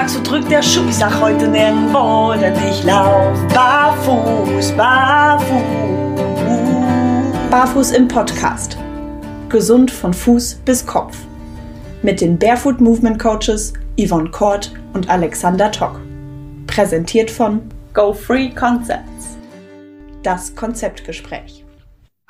fragst, wo drückt der Schuh? Ich sag heute nirgendwo, denn ich lauf barfuß, barfuß. Barfuß im Podcast. Gesund von Fuß bis Kopf. Mit den Barefoot Movement Coaches Yvonne Kort und Alexander Tock. Präsentiert von Go Free Concepts. Das Konzeptgespräch.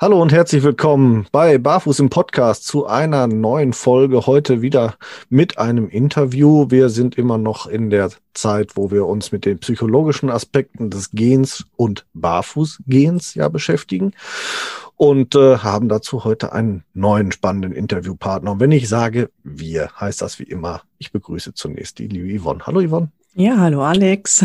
Hallo und herzlich willkommen bei Barfuß im Podcast zu einer neuen Folge. Heute wieder mit einem Interview. Wir sind immer noch in der Zeit, wo wir uns mit den psychologischen Aspekten des Gens und Barfußgehens ja beschäftigen und äh, haben dazu heute einen neuen spannenden Interviewpartner. Und wenn ich sage wir, heißt das wie immer, ich begrüße zunächst die liebe Yvonne. Hallo Yvonne. Ja, hallo Alex.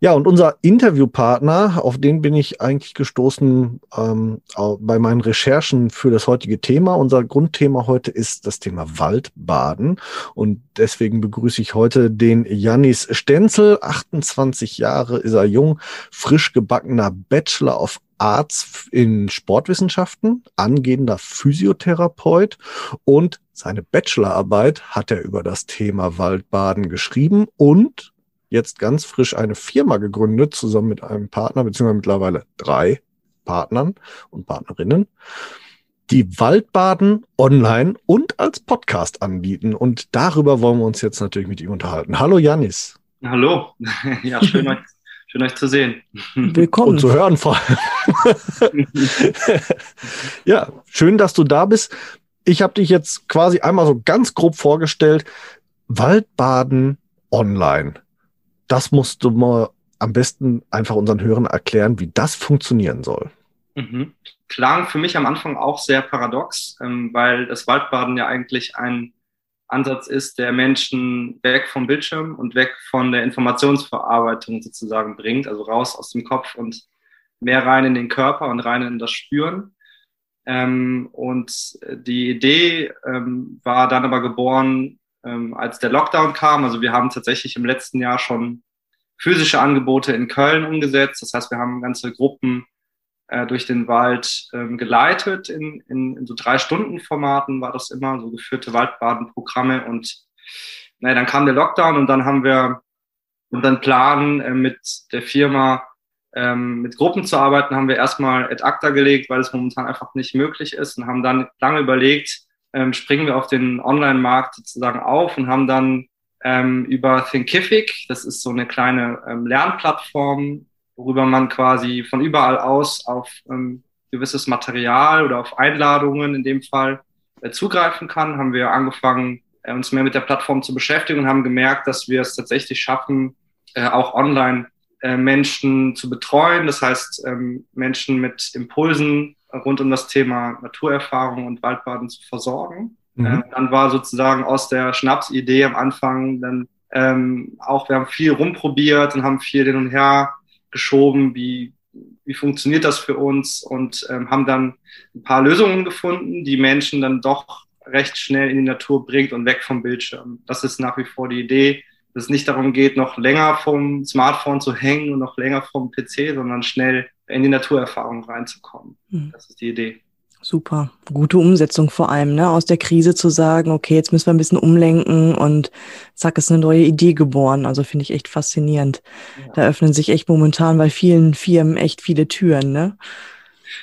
Ja, und unser Interviewpartner, auf den bin ich eigentlich gestoßen ähm, bei meinen Recherchen für das heutige Thema. Unser Grundthema heute ist das Thema Waldbaden. Und deswegen begrüße ich heute den Janis Stenzel. 28 Jahre ist er jung, frisch gebackener Bachelor of Arts in Sportwissenschaften, angehender Physiotherapeut und seine Bachelorarbeit hat er über das Thema Waldbaden geschrieben und jetzt ganz frisch eine Firma gegründet, zusammen mit einem Partner, beziehungsweise mittlerweile drei Partnern und Partnerinnen, die Waldbaden online und als Podcast anbieten. Und darüber wollen wir uns jetzt natürlich mit ihm unterhalten. Hallo Janis. Hallo. Ja, schön euch, schön euch zu sehen. Willkommen. Und zu hören vor allem. ja, schön, dass du da bist. Ich habe dich jetzt quasi einmal so ganz grob vorgestellt. Waldbaden online das musst du mal am besten einfach unseren Hörern erklären, wie das funktionieren soll. Mhm. Klang für mich am Anfang auch sehr paradox, ähm, weil das Waldbaden ja eigentlich ein Ansatz ist, der Menschen weg vom Bildschirm und weg von der Informationsverarbeitung sozusagen bringt, also raus aus dem Kopf und mehr rein in den Körper und rein in das Spüren. Ähm, und die Idee ähm, war dann aber geboren ähm, als der Lockdown kam. Also wir haben tatsächlich im letzten Jahr schon physische Angebote in Köln umgesetzt. Das heißt, wir haben ganze Gruppen äh, durch den Wald ähm, geleitet. In, in, in so drei Stunden Formaten war das immer, so geführte Waldbadenprogramme. Und naja, dann kam der Lockdown und dann haben wir unseren Plan äh, mit der Firma ähm, mit Gruppen zu arbeiten, haben wir erstmal ad acta gelegt, weil es momentan einfach nicht möglich ist und haben dann lange überlegt, ähm, springen wir auf den Online-Markt sozusagen auf und haben dann ähm, über Thinkific, das ist so eine kleine ähm, Lernplattform, worüber man quasi von überall aus auf ähm, gewisses Material oder auf Einladungen in dem Fall äh, zugreifen kann, haben wir angefangen, äh, uns mehr mit der Plattform zu beschäftigen und haben gemerkt, dass wir es tatsächlich schaffen, äh, auch online äh, Menschen zu betreuen. Das heißt, ähm, Menschen mit Impulsen rund um das Thema Naturerfahrung und Waldbaden zu versorgen. Mhm. Äh, dann war sozusagen aus der Schnapsidee am Anfang dann ähm, auch, wir haben viel rumprobiert und haben viel hin und her geschoben, wie, wie funktioniert das für uns und ähm, haben dann ein paar Lösungen gefunden, die Menschen dann doch recht schnell in die Natur bringt und weg vom Bildschirm. Das ist nach wie vor die Idee, dass es nicht darum geht, noch länger vom Smartphone zu hängen und noch länger vom PC, sondern schnell in die Naturerfahrung reinzukommen. Mhm. Das ist die Idee. Super. Gute Umsetzung vor allem, ne? Aus der Krise zu sagen, okay, jetzt müssen wir ein bisschen umlenken und zack, ist eine neue Idee geboren. Also finde ich echt faszinierend. Ja. Da öffnen sich echt momentan bei vielen Firmen echt viele Türen, ne?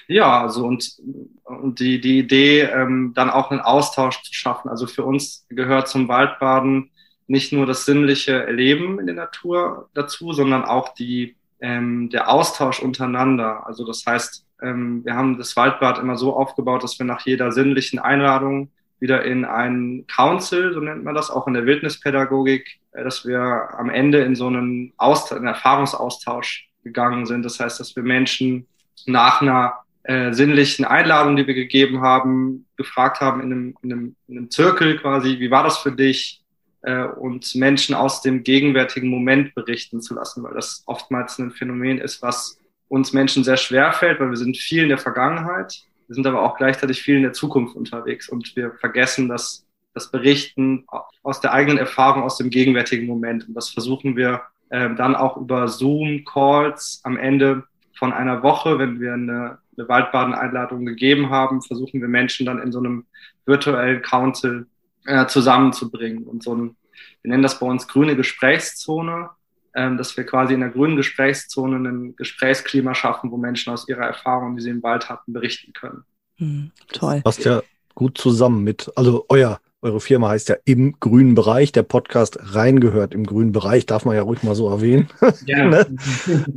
Ja, also und, und die, die Idee, ähm, dann auch einen Austausch zu schaffen. Also für uns gehört zum Waldbaden nicht nur das sinnliche Erleben in der Natur dazu, sondern auch die ähm, der Austausch untereinander. Also das heißt, ähm, wir haben das Waldbad immer so aufgebaut, dass wir nach jeder sinnlichen Einladung wieder in ein Council, so nennt man das, auch in der Wildnispädagogik, äh, dass wir am Ende in so einen, Aust einen Erfahrungsaustausch gegangen sind. Das heißt, dass wir Menschen nach einer äh, sinnlichen Einladung, die wir gegeben haben, gefragt haben in einem, in, einem, in einem Zirkel quasi, wie war das für dich? Äh, und Menschen aus dem gegenwärtigen Moment berichten zu lassen, weil das oftmals ein Phänomen ist, was uns Menschen sehr schwer fällt, weil wir sind viel in der Vergangenheit, wir sind aber auch gleichzeitig viel in der Zukunft unterwegs und wir vergessen das, das Berichten aus der eigenen Erfahrung, aus dem gegenwärtigen Moment. Und das versuchen wir äh, dann auch über Zoom-Calls am Ende von einer Woche, wenn wir eine, eine Waldbaden-Einladung gegeben haben, versuchen wir Menschen dann in so einem virtuellen Council äh, zusammenzubringen und so ein wir nennen das bei uns grüne Gesprächszone, ähm, dass wir quasi in der grünen Gesprächszone ein Gesprächsklima schaffen, wo Menschen aus ihrer Erfahrung, die sie im Wald hatten, berichten können. Hm, toll. Passt ja gut zusammen mit, also euer, eure Firma heißt ja im grünen Bereich, der Podcast reingehört im grünen Bereich, darf man ja ruhig mal so erwähnen. Ja. ne?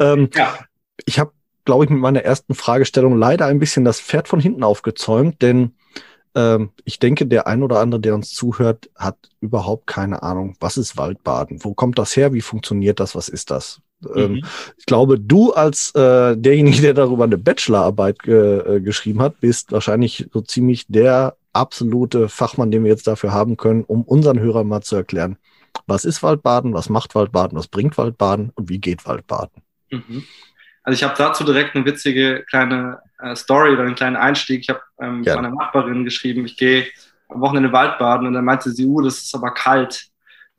ähm, ja. Ich habe, glaube ich, mit meiner ersten Fragestellung leider ein bisschen das Pferd von hinten aufgezäumt, denn ähm, ich denke, der ein oder andere, der uns zuhört, hat überhaupt keine Ahnung, was ist Waldbaden? Wo kommt das her? Wie funktioniert das? Was ist das? Ähm, mhm. ich glaube, du als äh, derjenige, der darüber eine Bachelorarbeit ge äh, geschrieben hat, bist wahrscheinlich so ziemlich der absolute Fachmann, den wir jetzt dafür haben können, um unseren Hörern mal zu erklären, was ist Waldbaden, was macht Waldbaden, was bringt Waldbaden und wie geht Waldbaden. Mhm. Also ich habe dazu direkt eine witzige kleine äh, Story oder einen kleinen Einstieg. Ich habe ähm, ja. meiner Nachbarin geschrieben, ich gehe am Wochenende Waldbaden und dann meinte sie, uh, das ist aber kalt.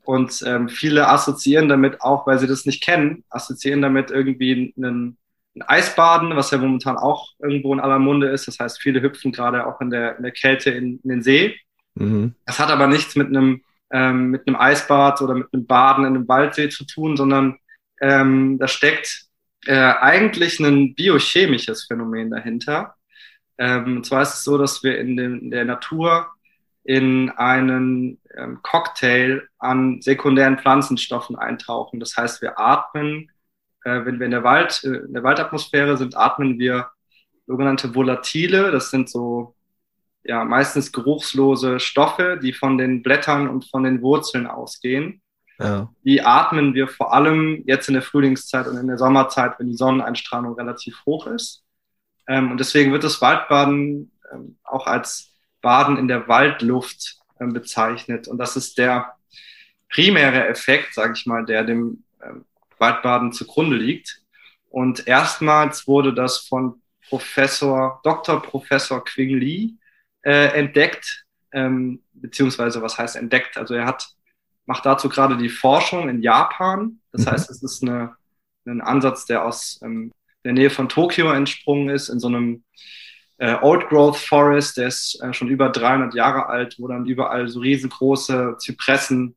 Und ähm, viele assoziieren damit auch, weil sie das nicht kennen, assoziieren damit irgendwie einen, ein Eisbaden, was ja momentan auch irgendwo in aller Munde ist. Das heißt, viele hüpfen gerade auch in der, in der Kälte in, in den See. Mhm. Das hat aber nichts mit einem, ähm, mit einem Eisbad oder mit einem Baden in einem Waldsee zu tun, sondern ähm, da steckt äh, eigentlich ein biochemisches Phänomen dahinter. Ähm, und zwar ist es so, dass wir in, den, in der Natur in einen ähm, Cocktail an sekundären Pflanzenstoffen eintauchen. Das heißt, wir atmen, äh, wenn wir in der, Wald, äh, in der Waldatmosphäre sind, atmen wir sogenannte Volatile. Das sind so ja, meistens geruchslose Stoffe, die von den Blättern und von den Wurzeln ausgehen. Ja. Die atmen wir vor allem jetzt in der Frühlingszeit und in der Sommerzeit, wenn die Sonneneinstrahlung relativ hoch ist. Ähm, und deswegen wird das Waldbaden ähm, auch als Baden in der Waldluft ähm, bezeichnet. Und das ist der primäre Effekt, sage ich mal, der dem Waldbaden zugrunde liegt. Und erstmals wurde das von Professor, Dr. Professor Quing Lee äh, entdeckt, ähm, beziehungsweise was heißt entdeckt? Also er hat macht dazu gerade die Forschung in Japan. Das mhm. heißt, es ist eine, ein Ansatz, der aus ähm, der Nähe von Tokio entsprungen ist, in so einem äh, Old Growth Forest, der ist äh, schon über 300 Jahre alt, wo dann überall so riesengroße Zypressen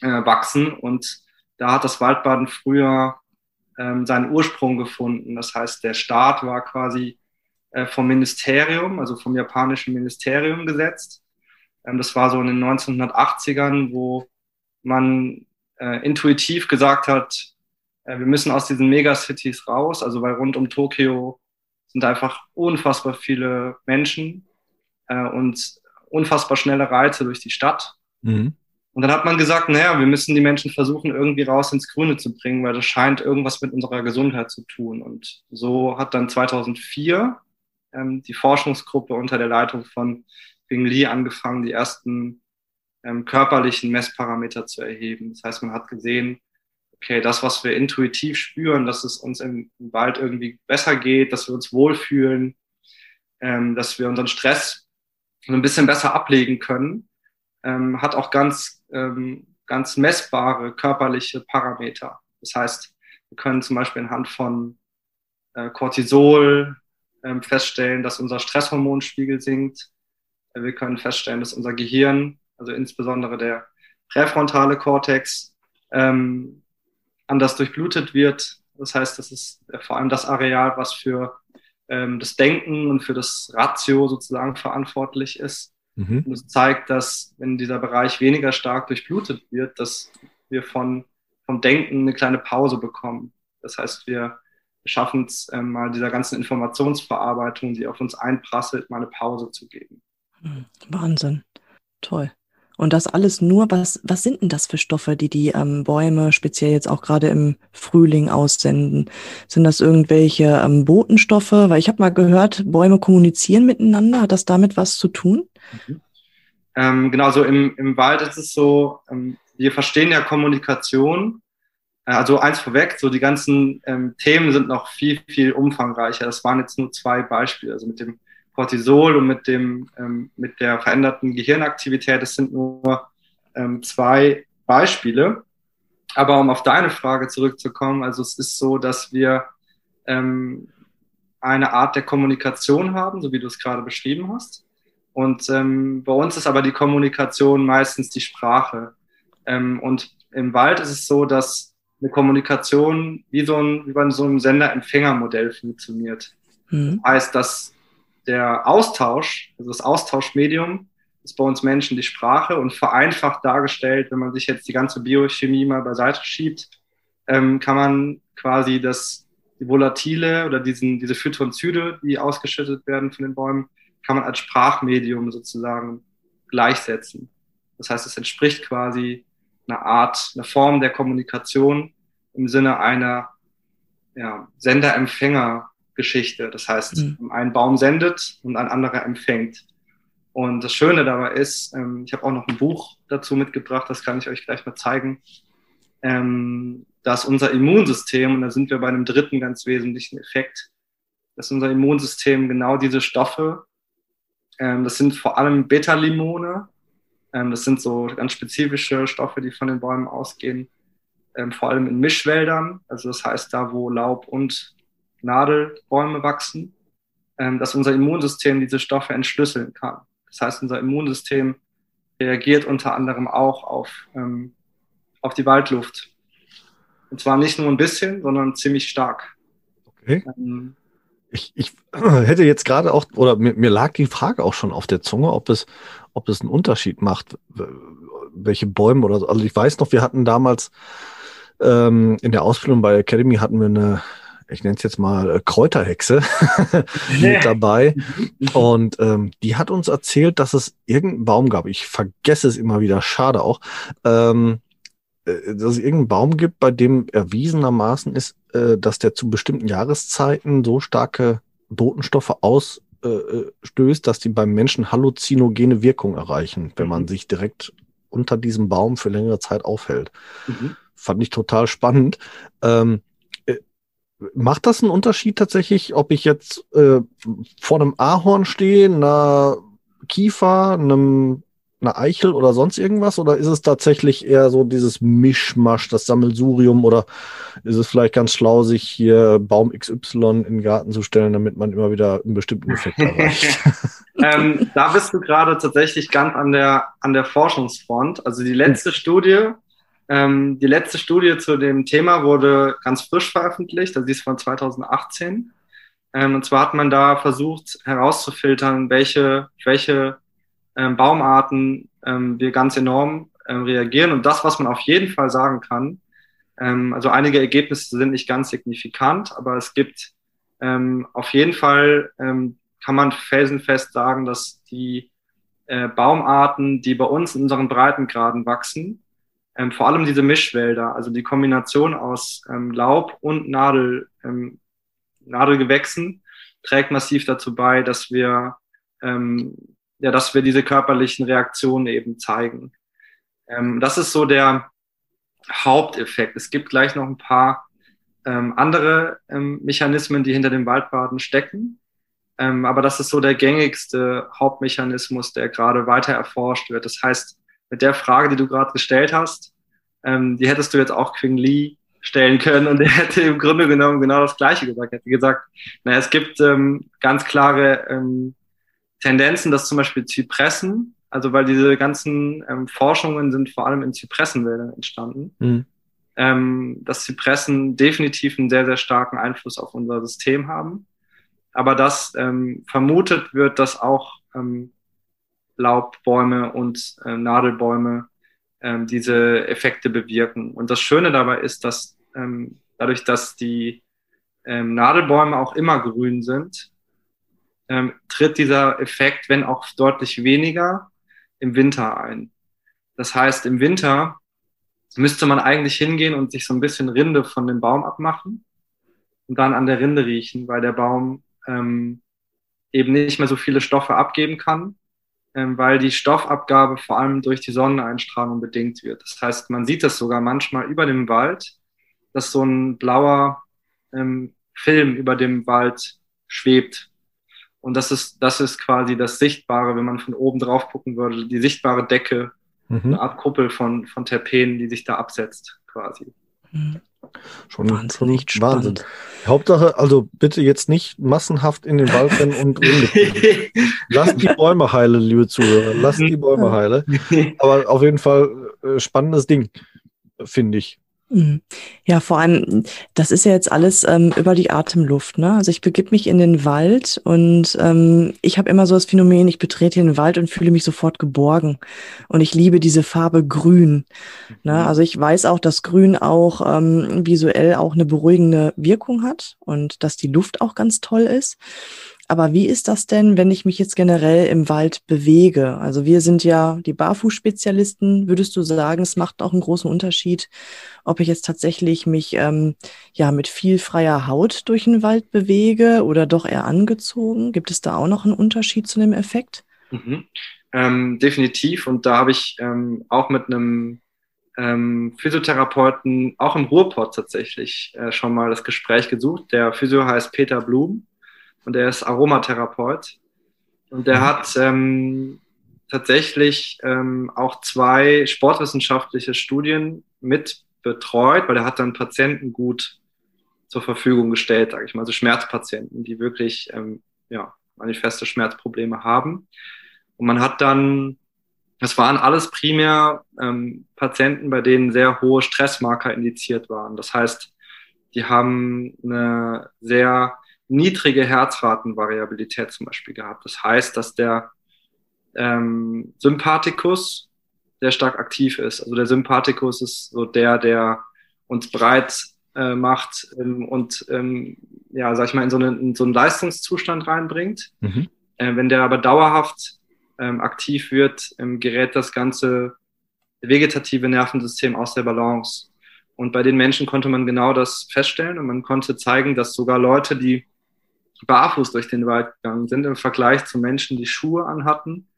äh, wachsen. Und da hat das Waldbaden früher ähm, seinen Ursprung gefunden. Das heißt, der Staat war quasi äh, vom Ministerium, also vom japanischen Ministerium gesetzt. Ähm, das war so in den 1980ern, wo man äh, intuitiv gesagt hat, äh, wir müssen aus diesen Megacities raus, also weil rund um Tokio sind einfach unfassbar viele Menschen äh, und unfassbar schnelle Reize durch die Stadt. Mhm. Und dann hat man gesagt, naja, wir müssen die Menschen versuchen, irgendwie raus ins Grüne zu bringen, weil das scheint irgendwas mit unserer Gesundheit zu tun. Und so hat dann 2004 ähm, die Forschungsgruppe unter der Leitung von Bing Li angefangen, die ersten ähm, körperlichen Messparameter zu erheben. Das heißt, man hat gesehen, okay, das, was wir intuitiv spüren, dass es uns im, Wald irgendwie besser geht, dass wir uns wohlfühlen, ähm, dass wir unseren Stress ein bisschen besser ablegen können, ähm, hat auch ganz, ähm, ganz messbare körperliche Parameter. Das heißt, wir können zum Beispiel anhand von äh, Cortisol ähm, feststellen, dass unser Stresshormonspiegel sinkt. Wir können feststellen, dass unser Gehirn also insbesondere der präfrontale Kortex, ähm, anders durchblutet wird. Das heißt, das ist vor allem das Areal, was für ähm, das Denken und für das Ratio sozusagen verantwortlich ist. Mhm. Und es zeigt, dass wenn dieser Bereich weniger stark durchblutet wird, dass wir von, vom Denken eine kleine Pause bekommen. Das heißt, wir schaffen es ähm, mal dieser ganzen Informationsverarbeitung, die auf uns einprasselt, mal eine Pause zu geben. Wahnsinn. Toll. Und das alles nur, was, was sind denn das für Stoffe, die die ähm, Bäume speziell jetzt auch gerade im Frühling aussenden? Sind das irgendwelche ähm, Botenstoffe? Weil ich habe mal gehört, Bäume kommunizieren miteinander. Hat das damit was zu tun? Mhm. Ähm, genau, so im, im Wald ist es so, ähm, wir verstehen ja Kommunikation. Äh, also eins vorweg, so die ganzen ähm, Themen sind noch viel, viel umfangreicher. Das waren jetzt nur zwei Beispiele. Also mit dem Cortisol und mit, dem, ähm, mit der veränderten Gehirnaktivität. Das sind nur ähm, zwei Beispiele. Aber um auf deine Frage zurückzukommen, also es ist so, dass wir ähm, eine Art der Kommunikation haben, so wie du es gerade beschrieben hast. Und ähm, bei uns ist aber die Kommunikation meistens die Sprache. Ähm, und im Wald ist es so, dass eine Kommunikation wie so ein, wie bei so einem Sender-Empfänger-Modell funktioniert. Mhm. Das heißt, dass der Austausch, also das Austauschmedium, ist bei uns Menschen die Sprache und vereinfacht dargestellt, wenn man sich jetzt die ganze Biochemie mal beiseite schiebt, ähm, kann man quasi das, die Volatile oder diesen, diese Phytonzyde, die ausgeschüttet werden von den Bäumen, kann man als Sprachmedium sozusagen gleichsetzen. Das heißt, es entspricht quasi einer Art, einer Form der Kommunikation im Sinne einer ja, Sender-Empfänger-Geschichte. Das heißt, mhm. ein Baum sendet und ein anderer empfängt. Und das Schöne dabei ist, ähm, ich habe auch noch ein Buch dazu mitgebracht, das kann ich euch gleich mal zeigen, ähm, dass unser Immunsystem, und da sind wir bei einem dritten ganz wesentlichen Effekt, dass unser Immunsystem genau diese Stoffe, ähm, das sind vor allem Beta-Limone, ähm, das sind so ganz spezifische Stoffe, die von den Bäumen ausgehen, ähm, vor allem in Mischwäldern, also das heißt da, wo Laub und Nadelbäume wachsen, ähm, dass unser Immunsystem diese Stoffe entschlüsseln kann. Das heißt, unser Immunsystem reagiert unter anderem auch auf, ähm, auf die Waldluft. Und zwar nicht nur ein bisschen, sondern ziemlich stark. Okay. Ähm, ich, ich hätte jetzt gerade auch, oder mir, mir, lag die Frage auch schon auf der Zunge, ob es, ob es einen Unterschied macht, welche Bäume oder so. Also ich weiß noch, wir hatten damals ähm, in der Ausbildung bei Academy hatten wir eine, ich nenne es jetzt mal äh, Kräuterhexe mit dabei. Und ähm, die hat uns erzählt, dass es irgendeinen Baum gab. Ich vergesse es immer wieder, schade auch. Ähm, äh, dass es irgendeinen Baum gibt, bei dem erwiesenermaßen ist, äh, dass der zu bestimmten Jahreszeiten so starke Botenstoffe ausstößt, dass die beim Menschen halluzinogene Wirkung erreichen, wenn man mhm. sich direkt unter diesem Baum für längere Zeit aufhält. Mhm. Fand ich total spannend. Ähm, äh, macht das einen Unterschied tatsächlich, ob ich jetzt äh, vor einem Ahorn stehe, einer Kiefer, einem eine Eichel oder sonst irgendwas? Oder ist es tatsächlich eher so dieses Mischmasch, das Sammelsurium? Oder ist es vielleicht ganz schlau, sich hier Baum XY in den Garten zu stellen, damit man immer wieder einen bestimmten Effekt erreicht? ähm, da bist du gerade tatsächlich ganz an der, an der Forschungsfront. Also die letzte Studie, ähm, die letzte Studie zu dem Thema wurde ganz frisch veröffentlicht, also die ist von 2018. Ähm, und zwar hat man da versucht herauszufiltern, welche, welche ähm, Baumarten ähm, wir ganz enorm ähm, reagieren. Und das, was man auf jeden Fall sagen kann, ähm, also einige Ergebnisse sind nicht ganz signifikant, aber es gibt auf jeden Fall, kann man felsenfest sagen, dass die äh, Baumarten, die bei uns in unseren Breitengraden wachsen, ähm, vor allem diese Mischwälder, also die Kombination aus ähm, Laub und Nadel, ähm, Nadelgewächsen, trägt massiv dazu bei, dass wir ähm, ja, dass wir diese körperlichen Reaktionen eben zeigen. Ähm, das ist so der Haupteffekt. Es gibt gleich noch ein paar ähm, andere ähm, Mechanismen, die hinter dem Waldbaden stecken. Ähm, aber das ist so der gängigste Hauptmechanismus, der gerade weiter erforscht wird. Das heißt, mit der Frage, die du gerade gestellt hast, ähm, die hättest du jetzt auch Quing Lee stellen können und er hätte im Grunde genommen genau das Gleiche gesagt. Er hätte gesagt, naja, es gibt ähm, ganz klare ähm, Tendenzen, dass zum Beispiel Zypressen, also weil diese ganzen ähm, Forschungen sind vor allem in Zypressenwäldern entstanden, mhm. ähm, dass Zypressen definitiv einen sehr, sehr starken Einfluss auf unser System haben. Aber dass ähm, vermutet wird, dass auch ähm, Laubbäume und äh, Nadelbäume ähm, diese Effekte bewirken. Und das Schöne dabei ist, dass ähm, dadurch, dass die ähm, Nadelbäume auch immer grün sind, ähm, tritt dieser Effekt, wenn auch deutlich weniger, im Winter ein. Das heißt, im Winter müsste man eigentlich hingehen und sich so ein bisschen Rinde von dem Baum abmachen und dann an der Rinde riechen, weil der Baum ähm, eben nicht mehr so viele Stoffe abgeben kann, weil die Stoffabgabe vor allem durch die Sonneneinstrahlung bedingt wird. Das heißt, man sieht das sogar manchmal über dem Wald, dass so ein blauer ähm, Film über dem Wald schwebt. Und das ist, das ist quasi das Sichtbare, wenn man von oben drauf gucken würde, die sichtbare Decke, mhm. eine Art Kuppel von, von Terpenen, die sich da absetzt, quasi. Mhm. Schon Wahnsinn. Schon Wahnsinn. Hauptsache, also bitte jetzt nicht massenhaft in den Wald rennen und Lasst die Bäume heile, liebe Zuhörer. Lasst die Bäume heile. Aber auf jeden Fall äh, spannendes Ding, finde ich. Mhm. Ja, vor allem, das ist ja jetzt alles ähm, über die Atemluft. Ne? Also ich begib mich in den Wald und ähm, ich habe immer so das Phänomen, ich betrete den Wald und fühle mich sofort geborgen. Und ich liebe diese Farbe Grün. Ne? Mhm. Also ich weiß auch, dass Grün auch ähm, visuell auch eine beruhigende Wirkung hat und dass die Luft auch ganz toll ist. Aber wie ist das denn, wenn ich mich jetzt generell im Wald bewege? Also wir sind ja die Barfußspezialisten. Würdest du sagen, es macht auch einen großen Unterschied, ob ich jetzt tatsächlich mich ähm, ja mit viel freier Haut durch den Wald bewege oder doch eher angezogen? Gibt es da auch noch einen Unterschied zu dem Effekt? Mhm. Ähm, definitiv. Und da habe ich ähm, auch mit einem ähm, Physiotherapeuten, auch im Ruhrpott tatsächlich, äh, schon mal das Gespräch gesucht. Der Physio heißt Peter Blum und er ist Aromatherapeut. Und der mhm. hat ähm, tatsächlich ähm, auch zwei sportwissenschaftliche Studien mit betreut, weil er hat dann Patienten gut zur Verfügung gestellt, sage ich mal, also Schmerzpatienten, die wirklich ähm, ja, manifeste Schmerzprobleme haben. Und man hat dann, das waren alles primär ähm, Patienten, bei denen sehr hohe Stressmarker indiziert waren. Das heißt, die haben eine sehr niedrige Herzratenvariabilität zum Beispiel gehabt. Das heißt, dass der ähm, Sympathikus sehr stark aktiv ist. Also der Sympathikus ist so der, der uns breit äh, macht ähm, und ähm, ja, sag ich mal, in so, eine, in so einen Leistungszustand reinbringt. Mhm. Äh, wenn der aber dauerhaft ähm, aktiv wird, ähm, gerät das ganze vegetative Nervensystem aus der Balance. Und bei den Menschen konnte man genau das feststellen und man konnte zeigen, dass sogar Leute, die barfuß durch den Wald gegangen sind, im Vergleich zu Menschen, die Schuhe anhatten,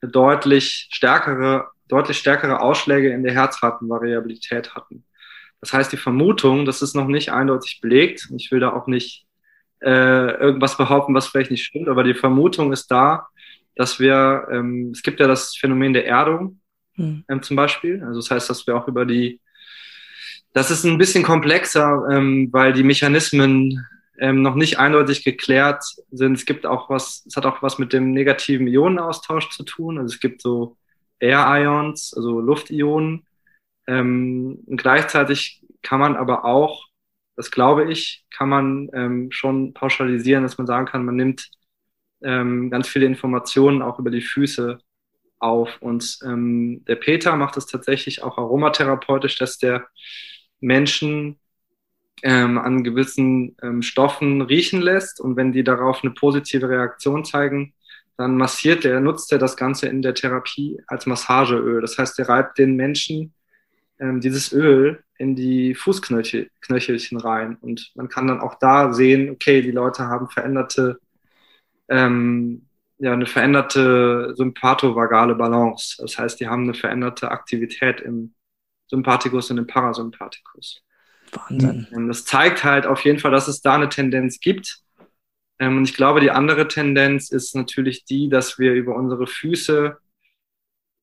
deutlich stärkere, deutlich stärkere Ausschläge in der Herzratenvariabilität hatten. Das heißt, die Vermutung, das ist noch nicht eindeutig belegt, ich will da auch nicht äh, irgendwas behaupten, was vielleicht nicht stimmt, aber die Vermutung ist da, dass wir, ähm, es gibt ja das Phänomen der Erdung hm. ähm, zum Beispiel, also das heißt, dass wir auch über die, das ist ein bisschen komplexer, ähm, weil die Mechanismen ähm, noch nicht eindeutig geklärt sind. Es gibt auch was, es hat auch was mit dem negativen Ionenaustausch zu tun. Also es gibt so Air Ions, also Luftionen. Ähm, und gleichzeitig kann man aber auch, das glaube ich, kann man ähm, schon pauschalisieren, dass man sagen kann, man nimmt ähm, ganz viele Informationen auch über die Füße auf. Und ähm, der Peter macht es tatsächlich auch aromatherapeutisch, dass der Menschen ähm, an gewissen ähm, Stoffen riechen lässt und wenn die darauf eine positive Reaktion zeigen, dann massiert er, nutzt er das Ganze in der Therapie als Massageöl. Das heißt, er reibt den Menschen ähm, dieses Öl in die Fußknöchelchen rein und man kann dann auch da sehen, okay, die Leute haben veränderte, ähm, ja, eine veränderte sympathovagale Balance. Das heißt, die haben eine veränderte Aktivität im Sympathikus und im Parasympathikus. Wahnsinn. Und das zeigt halt auf jeden Fall, dass es da eine Tendenz gibt. Ähm, und ich glaube, die andere Tendenz ist natürlich die, dass wir über unsere Füße,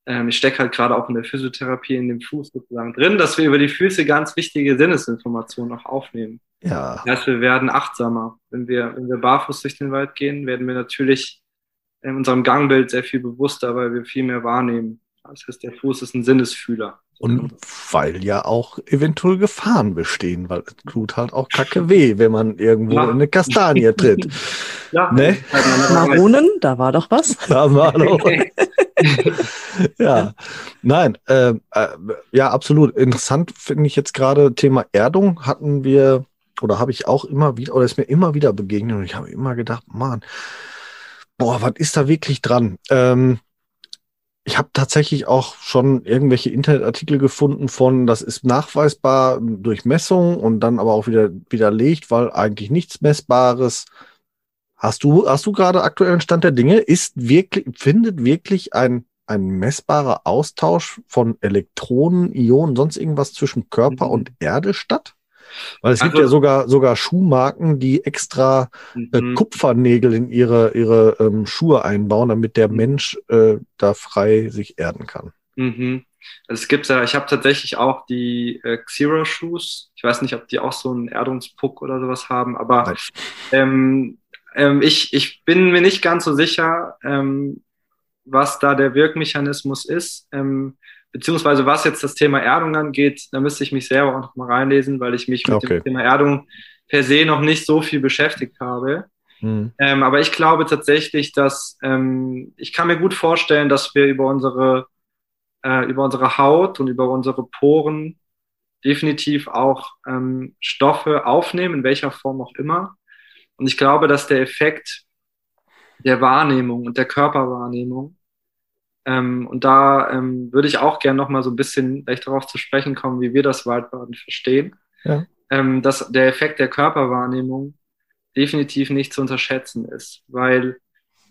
ähm, ich stecke halt gerade auch in der Physiotherapie in dem Fuß sozusagen drin, dass wir über die Füße ganz wichtige Sinnesinformationen auch aufnehmen. Ja. Das heißt, wir werden achtsamer. Wenn wir, wenn wir barfuß durch den Wald gehen, werden wir natürlich in unserem Gangbild sehr viel bewusster, weil wir viel mehr wahrnehmen. Das heißt, der Fuß ist ein Sinnesfühler. Und weil ja auch eventuell Gefahren bestehen, weil es tut halt auch kacke weh, wenn man irgendwo ja. in eine Kastanie tritt. ja, ne? Maronen, da war doch was. Da war doch ja, nein, äh, äh, ja, absolut. Interessant finde ich jetzt gerade Thema Erdung hatten wir oder habe ich auch immer wieder oder ist mir immer wieder begegnet und ich habe immer gedacht, Mann, boah, was ist da wirklich dran? Ähm, ich habe tatsächlich auch schon irgendwelche Internetartikel gefunden von, das ist nachweisbar durch Messung und dann aber auch wieder widerlegt, weil eigentlich nichts Messbares. Hast du, hast du gerade aktuellen Stand der Dinge? Ist wirklich, findet wirklich ein, ein messbarer Austausch von Elektronen, Ionen, sonst irgendwas zwischen Körper mhm. und Erde statt? Weil es also, gibt ja sogar, sogar Schuhmarken, die extra äh, mhm. Kupfernägel in ihre, ihre ähm, Schuhe einbauen, damit der mhm. Mensch äh, da frei sich erden kann. Mhm. Also es gibt ja, ich habe tatsächlich auch die äh, Xero Shoes. Ich weiß nicht, ob die auch so einen Erdungspuck oder sowas haben, aber ähm, ähm, ich, ich bin mir nicht ganz so sicher, ähm, was da der Wirkmechanismus ist, ähm, beziehungsweise was jetzt das Thema Erdung angeht. Da müsste ich mich selber auch noch mal reinlesen, weil ich mich mit okay. dem Thema Erdung per se noch nicht so viel beschäftigt habe. Mhm. Ähm, aber ich glaube tatsächlich, dass ähm, ich kann mir gut vorstellen, dass wir über unsere äh, über unsere Haut und über unsere Poren definitiv auch ähm, Stoffe aufnehmen, in welcher Form auch immer. Und ich glaube, dass der Effekt der Wahrnehmung und der Körperwahrnehmung, ähm, und da ähm, würde ich auch gerne noch mal so ein bisschen gleich darauf zu sprechen kommen, wie wir das Waldbaden verstehen, ja. ähm, dass der Effekt der Körperwahrnehmung definitiv nicht zu unterschätzen ist, weil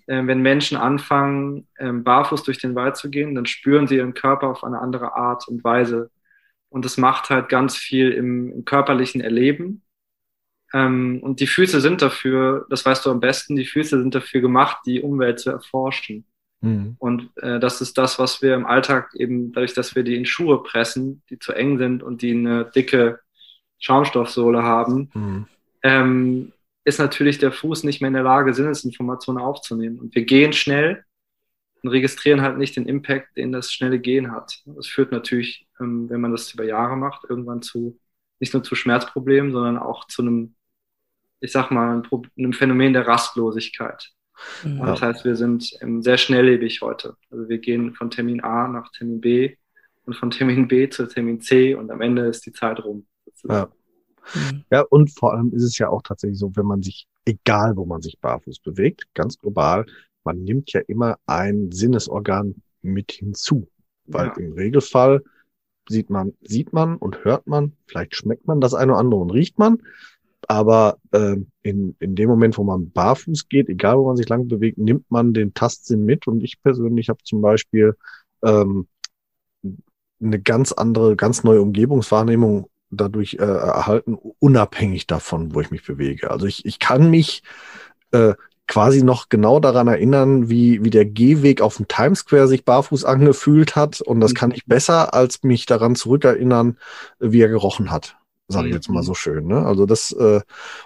äh, wenn Menschen anfangen, ähm, barfuß durch den Wald zu gehen, dann spüren sie ihren Körper auf eine andere Art und Weise. Und das macht halt ganz viel im, im körperlichen Erleben. Ähm, und die Füße sind dafür, das weißt du am besten, die Füße sind dafür gemacht, die Umwelt zu erforschen. Mhm. Und äh, das ist das, was wir im Alltag eben, dadurch, dass wir die in Schuhe pressen, die zu eng sind und die eine dicke Schaumstoffsohle haben, mhm. ähm, ist natürlich der Fuß nicht mehr in der Lage, Sinnesinformationen aufzunehmen. Und wir gehen schnell und registrieren halt nicht den Impact, den das schnelle Gehen hat. Das führt natürlich, ähm, wenn man das über Jahre macht, irgendwann zu nicht nur zu Schmerzproblemen, sondern auch zu einem, ich sag mal, einem Phänomen der Rastlosigkeit. Ja. Das heißt, wir sind ähm, sehr schnelllebig heute. Also wir gehen von Termin A nach Termin B und von Termin B zu Termin C und am Ende ist die Zeit rum. Ja. Mhm. Ja, und vor allem ist es ja auch tatsächlich so, wenn man sich, egal wo man sich barfuß bewegt, ganz global, man nimmt ja immer ein Sinnesorgan mit hinzu. Weil ja. im Regelfall sieht man, sieht man und hört man, vielleicht schmeckt man das eine oder andere und riecht man. Aber äh, in, in dem Moment, wo man barfuß geht, egal wo man sich lang bewegt, nimmt man den Tastsinn mit. Und ich persönlich habe zum Beispiel ähm, eine ganz andere, ganz neue Umgebungswahrnehmung dadurch äh, erhalten, unabhängig davon, wo ich mich bewege. Also ich, ich kann mich äh, quasi noch genau daran erinnern, wie, wie der Gehweg auf dem Times Square sich barfuß angefühlt hat. Und das kann ich mhm. besser, als mich daran zurückerinnern, wie er gerochen hat. Sage ich jetzt mal mhm. so schön. Ne? Also das, äh,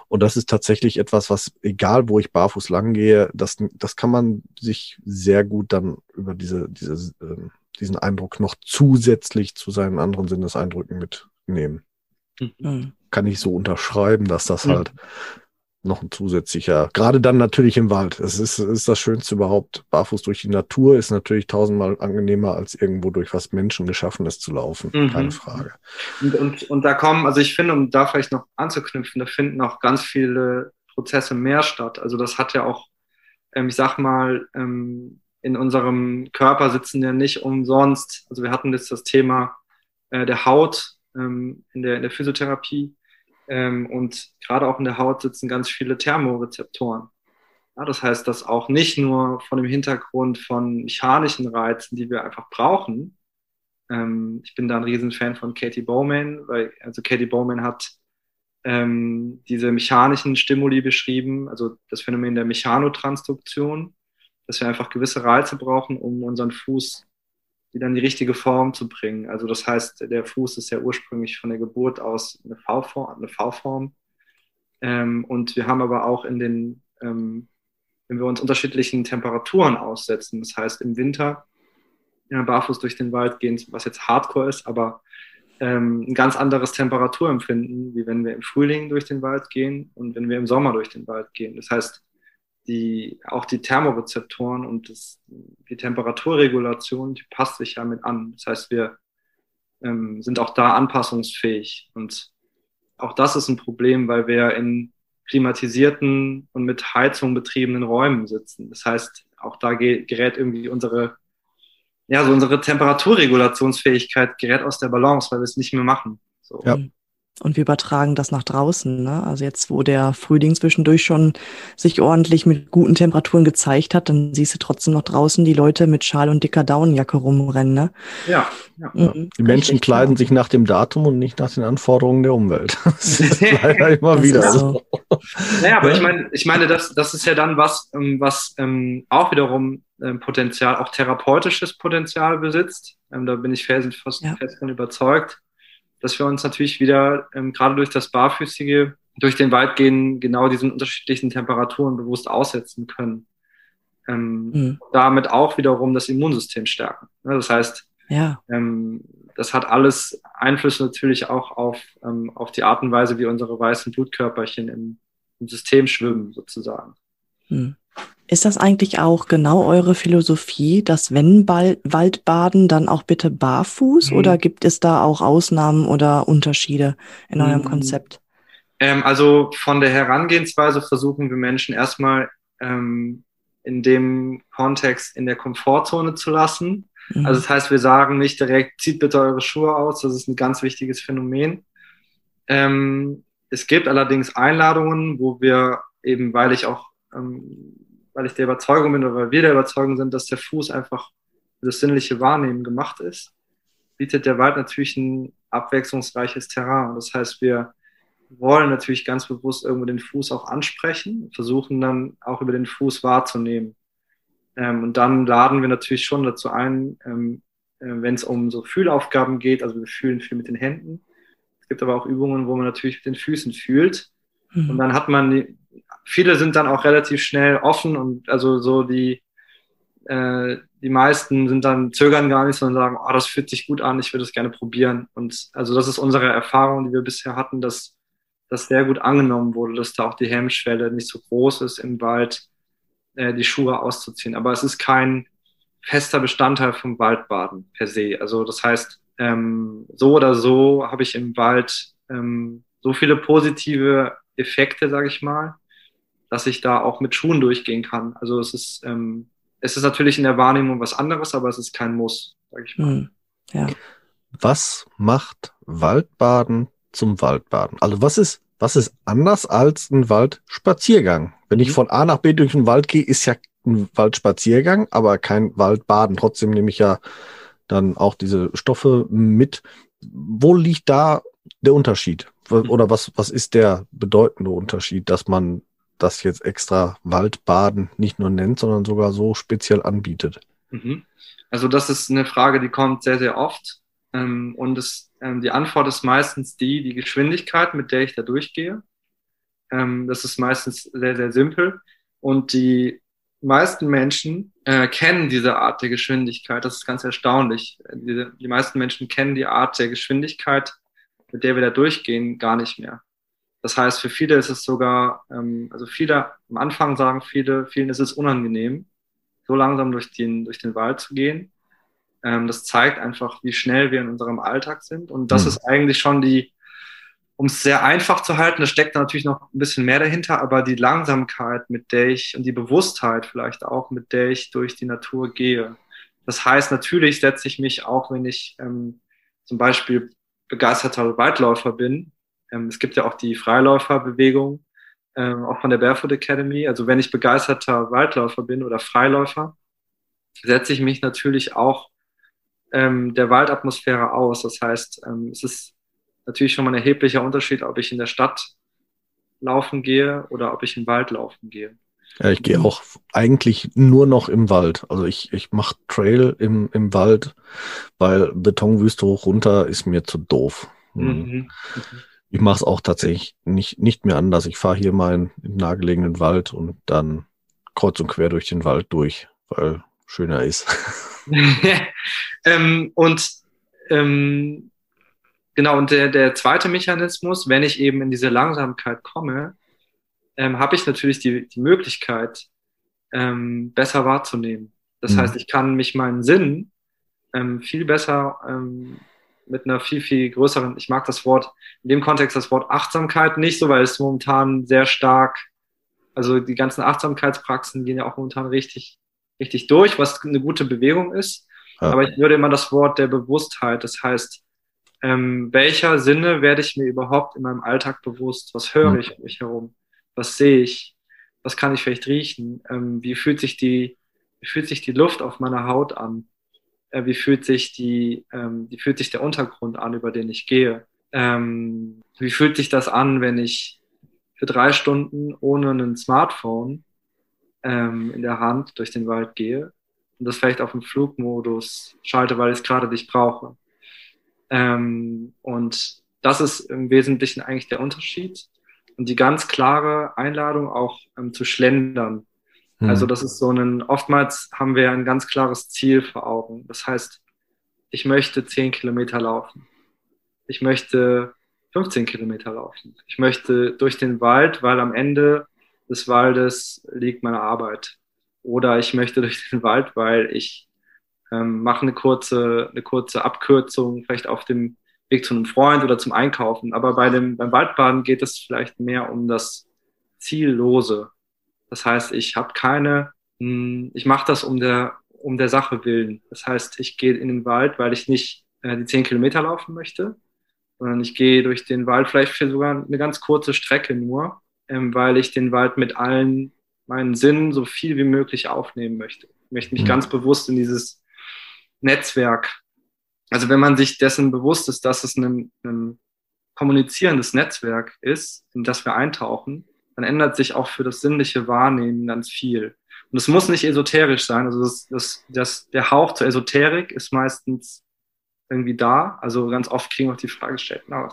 und das ist tatsächlich etwas, was, egal wo ich barfuß lang gehe, das, das kann man sich sehr gut dann über diese, diese, äh, diesen Eindruck noch zusätzlich zu seinen anderen Sinneseindrücken mitnehmen. Mhm. Kann ich so unterschreiben, dass das mhm. halt noch ein zusätzlicher, gerade dann natürlich im Wald. Es ist, ist das Schönste überhaupt. Barfuß durch die Natur ist natürlich tausendmal angenehmer, als irgendwo durch was Menschengeschaffenes zu laufen. Mhm. Keine Frage. Und, und, und da kommen, also ich finde, um da vielleicht noch anzuknüpfen, da finden auch ganz viele Prozesse mehr statt. Also das hat ja auch, ähm, ich sag mal, ähm, in unserem Körper sitzen ja nicht umsonst. Also wir hatten jetzt das Thema äh, der Haut ähm, in, der, in der Physiotherapie. Ähm, und gerade auch in der Haut sitzen ganz viele Thermorezeptoren. Ja, das heißt, dass auch nicht nur von dem Hintergrund von mechanischen Reizen, die wir einfach brauchen. Ähm, ich bin da ein Riesenfan von Katie Bowman, weil also Katie Bowman hat ähm, diese mechanischen Stimuli beschrieben, also das Phänomen der Mechanotransduktion, dass wir einfach gewisse Reize brauchen, um unseren Fuß wieder in die richtige Form zu bringen. Also das heißt, der Fuß ist ja ursprünglich von der Geburt aus eine V-Form. Eine v ähm, und wir haben aber auch in den, ähm, wenn wir uns unterschiedlichen Temperaturen aussetzen, das heißt im Winter ja, barfuß durch den Wald gehen, was jetzt Hardcore ist, aber ähm, ein ganz anderes Temperaturempfinden, wie wenn wir im Frühling durch den Wald gehen und wenn wir im Sommer durch den Wald gehen. Das heißt, die, auch die Thermorezeptoren und das, die Temperaturregulation, die passt sich ja mit an. Das heißt, wir ähm, sind auch da anpassungsfähig. Und auch das ist ein Problem, weil wir in klimatisierten und mit Heizung betriebenen Räumen sitzen. Das heißt, auch da gerät irgendwie unsere, ja, so unsere Temperaturregulationsfähigkeit gerät aus der Balance, weil wir es nicht mehr machen. So. Ja. Und wir übertragen das nach draußen. Ne? Also jetzt, wo der Frühling zwischendurch schon sich ordentlich mit guten Temperaturen gezeigt hat, dann siehst du trotzdem noch draußen die Leute mit Schal und dicker Daunenjacke rumrennen. Ne? Ja. ja. Mhm. Die Menschen kleiden genau. sich nach dem Datum und nicht nach den Anforderungen der Umwelt. Das ist leider immer wieder so. Naja, aber ich meine, ich meine, das, das ist ja dann was, ähm, was ähm, auch wiederum ähm, Potenzial, auch therapeutisches Potenzial besitzt Ähm, da bin ich felsenfest ja. fest von überzeugt, dass wir uns natürlich wieder ähm, gerade durch das Barfüßige, durch den Wald gehen, genau diesen unterschiedlichen Temperaturen bewusst aussetzen können. Ähm, mhm. Damit auch wiederum das Immunsystem stärken. Das heißt, ja. ähm, das hat alles Einfluss natürlich auch auf, ähm, auf die Art und Weise, wie unsere weißen Blutkörperchen im, im System schwimmen, sozusagen. Mhm. Ist das eigentlich auch genau eure Philosophie, dass wenn Waldbaden, dann auch bitte barfuß mhm. oder gibt es da auch Ausnahmen oder Unterschiede in eurem mhm. Konzept? Ähm, also von der Herangehensweise versuchen wir Menschen erstmal ähm, in dem Kontext in der Komfortzone zu lassen. Mhm. Also das heißt, wir sagen nicht direkt, zieht bitte eure Schuhe aus, das ist ein ganz wichtiges Phänomen. Ähm, es gibt allerdings Einladungen, wo wir eben, weil ich auch ähm, weil ich der Überzeugung bin oder weil wir der Überzeugung sind, dass der Fuß einfach für das sinnliche Wahrnehmen gemacht ist, bietet der Wald natürlich ein abwechslungsreiches Terrain. Das heißt, wir wollen natürlich ganz bewusst irgendwo den Fuß auch ansprechen, versuchen dann auch über den Fuß wahrzunehmen. Ähm, und dann laden wir natürlich schon dazu ein, ähm, äh, wenn es um so Fühlaufgaben geht, also wir fühlen viel mit den Händen. Es gibt aber auch Übungen, wo man natürlich mit den Füßen fühlt. Mhm. Und dann hat man viele sind dann auch relativ schnell offen und also so die, äh, die meisten sind dann zögern gar nicht, sondern sagen, oh, das fühlt sich gut an, ich würde es gerne probieren. Und also das ist unsere Erfahrung, die wir bisher hatten, dass das sehr gut angenommen wurde, dass da auch die Hemmschwelle nicht so groß ist, im Wald äh, die Schuhe auszuziehen. Aber es ist kein fester Bestandteil vom Waldbaden per se. Also das heißt, ähm, so oder so habe ich im Wald ähm, so viele positive Effekte, sage ich mal, dass ich da auch mit Schuhen durchgehen kann. Also es ist, ähm, es ist natürlich in der Wahrnehmung was anderes, aber es ist kein Muss, sage ich mal. Hm, ja. Was macht Waldbaden zum Waldbaden? Also was ist, was ist anders als ein Waldspaziergang? Wenn ich mhm. von A nach B durch den Wald gehe, ist ja ein Waldspaziergang, aber kein Waldbaden. Trotzdem nehme ich ja dann auch diese Stoffe mit. Wo liegt da der Unterschied? Mhm. Oder was, was ist der bedeutende Unterschied, dass man das jetzt extra Waldbaden nicht nur nennt, sondern sogar so speziell anbietet? Mhm. Also das ist eine Frage, die kommt sehr, sehr oft. Ähm, und es, ähm, die Antwort ist meistens die, die Geschwindigkeit, mit der ich da durchgehe. Ähm, das ist meistens sehr, sehr simpel. Und die meisten Menschen äh, kennen diese Art der Geschwindigkeit. Das ist ganz erstaunlich. Die, die meisten Menschen kennen die Art der Geschwindigkeit, mit der wir da durchgehen, gar nicht mehr. Das heißt, für viele ist es sogar, ähm, also viele am Anfang sagen viele, vielen ist es unangenehm, so langsam durch den, durch den Wald zu gehen. Ähm, das zeigt einfach, wie schnell wir in unserem Alltag sind. Und das mhm. ist eigentlich schon die, um es sehr einfach zu halten, da steckt natürlich noch ein bisschen mehr dahinter, aber die Langsamkeit, mit der ich und die Bewusstheit vielleicht auch, mit der ich durch die Natur gehe. Das heißt, natürlich setze ich mich auch, wenn ich ähm, zum Beispiel begeisterter Waldläufer bin, ähm, es gibt ja auch die Freiläuferbewegung, ähm, auch von der Barefoot Academy. Also wenn ich begeisterter Waldläufer bin oder Freiläufer, setze ich mich natürlich auch ähm, der Waldatmosphäre aus. Das heißt, ähm, es ist natürlich schon mal ein erheblicher Unterschied, ob ich in der Stadt laufen gehe oder ob ich im Wald laufen gehe. Ja, ich gehe auch eigentlich nur noch im Wald. Also ich, ich mache Trail im, im Wald, weil Betonwüste hoch runter ist mir zu doof. Mhm. Mhm. Ich mache es auch tatsächlich nicht, nicht mehr anders. Ich fahre hier mal in den nahegelegenen Wald und dann kreuz und quer durch den Wald durch, weil schöner ist. ähm, und ähm, genau, und der, der zweite Mechanismus, wenn ich eben in diese Langsamkeit komme, ähm, habe ich natürlich die, die Möglichkeit, ähm, besser wahrzunehmen. Das mhm. heißt, ich kann mich meinen Sinn ähm, viel besser ähm, mit einer viel, viel größeren, ich mag das Wort, in dem Kontext das Wort Achtsamkeit nicht so, weil es momentan sehr stark, also die ganzen Achtsamkeitspraxen gehen ja auch momentan richtig, richtig durch, was eine gute Bewegung ist. Ja. Aber ich würde immer das Wort der Bewusstheit, das heißt, ähm, welcher Sinne werde ich mir überhaupt in meinem Alltag bewusst? Was höre mhm. ich um mich herum? Was sehe ich? Was kann ich vielleicht riechen? Ähm, wie fühlt sich die, wie fühlt sich die Luft auf meiner Haut an? Äh, wie fühlt sich die, ähm, wie fühlt sich der Untergrund an, über den ich gehe? Ähm, wie fühlt sich das an, wenn ich für drei Stunden ohne ein Smartphone ähm, in der Hand durch den Wald gehe? und das vielleicht auf den Flugmodus schalte, weil ich es gerade nicht brauche. Ähm, und das ist im Wesentlichen eigentlich der Unterschied. Und die ganz klare Einladung auch ähm, zu schlendern. Mhm. Also das ist so ein, oftmals haben wir ein ganz klares Ziel vor Augen. Das heißt, ich möchte zehn Kilometer laufen. Ich möchte 15 Kilometer laufen. Ich möchte durch den Wald, weil am Ende des Waldes liegt meine Arbeit. Oder ich möchte durch den Wald, weil ich ähm, mache eine kurze, eine kurze Abkürzung, vielleicht auf dem Weg zu einem Freund oder zum Einkaufen. Aber bei dem, beim Waldbaden geht es vielleicht mehr um das Ziellose. Das heißt, ich habe keine, hm, ich mache das um der, um der Sache willen. Das heißt, ich gehe in den Wald, weil ich nicht äh, die zehn Kilometer laufen möchte, sondern ich gehe durch den Wald vielleicht für sogar eine ganz kurze Strecke nur, ähm, weil ich den Wald mit allen meinen Sinnen so viel wie möglich aufnehmen möchte. Ich möchte mich mhm. ganz bewusst in dieses Netzwerk, also wenn man sich dessen bewusst ist, dass es ein, ein kommunizierendes Netzwerk ist, in das wir eintauchen, dann ändert sich auch für das sinnliche Wahrnehmen ganz viel. Und es muss nicht esoterisch sein. Also das, das, das, der Hauch zur Esoterik ist meistens irgendwie da. Also ganz oft kriegen wir auch die Frage gestellt, na,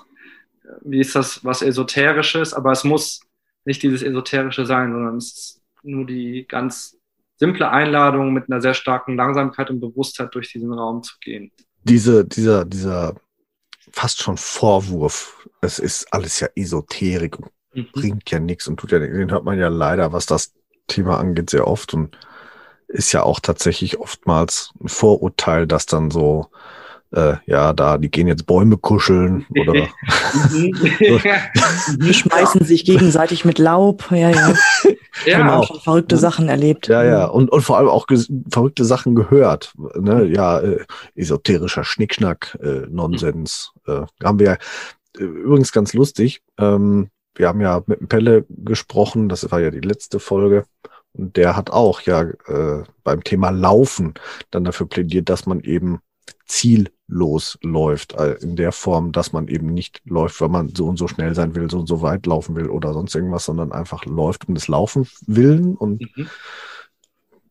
wie ist das was Esoterisches? Aber es muss nicht dieses Esoterische sein, sondern es ist nur die ganz simple Einladung mit einer sehr starken Langsamkeit und Bewusstheit durch diesen Raum zu gehen. Diese, dieser, dieser fast schon Vorwurf, es ist alles ja Esoterik und mhm. bringt ja nichts und tut ja nichts. Den hört man ja leider, was das Thema angeht, sehr oft und ist ja auch tatsächlich oftmals ein Vorurteil, dass dann so äh, ja, da, die gehen jetzt Bäume kuscheln oder die schmeißen sich gegenseitig mit Laub. Ja, ja. ja. Genau. Auch schon verrückte Sachen erlebt. Ja, ja. Und, und vor allem auch verrückte Sachen gehört. Ne? Ja, äh, esoterischer Schnickschnack, äh, Nonsens. Äh, haben wir ja äh, übrigens ganz lustig. Ähm, wir haben ja mit dem Pelle gesprochen, das war ja die letzte Folge. Und der hat auch ja äh, beim Thema Laufen dann dafür plädiert, dass man eben ziellos läuft, äh, in der Form, dass man eben nicht läuft, weil man so und so schnell sein will, so und so weit laufen will oder sonst irgendwas, sondern einfach läuft um des Laufen willen und mhm.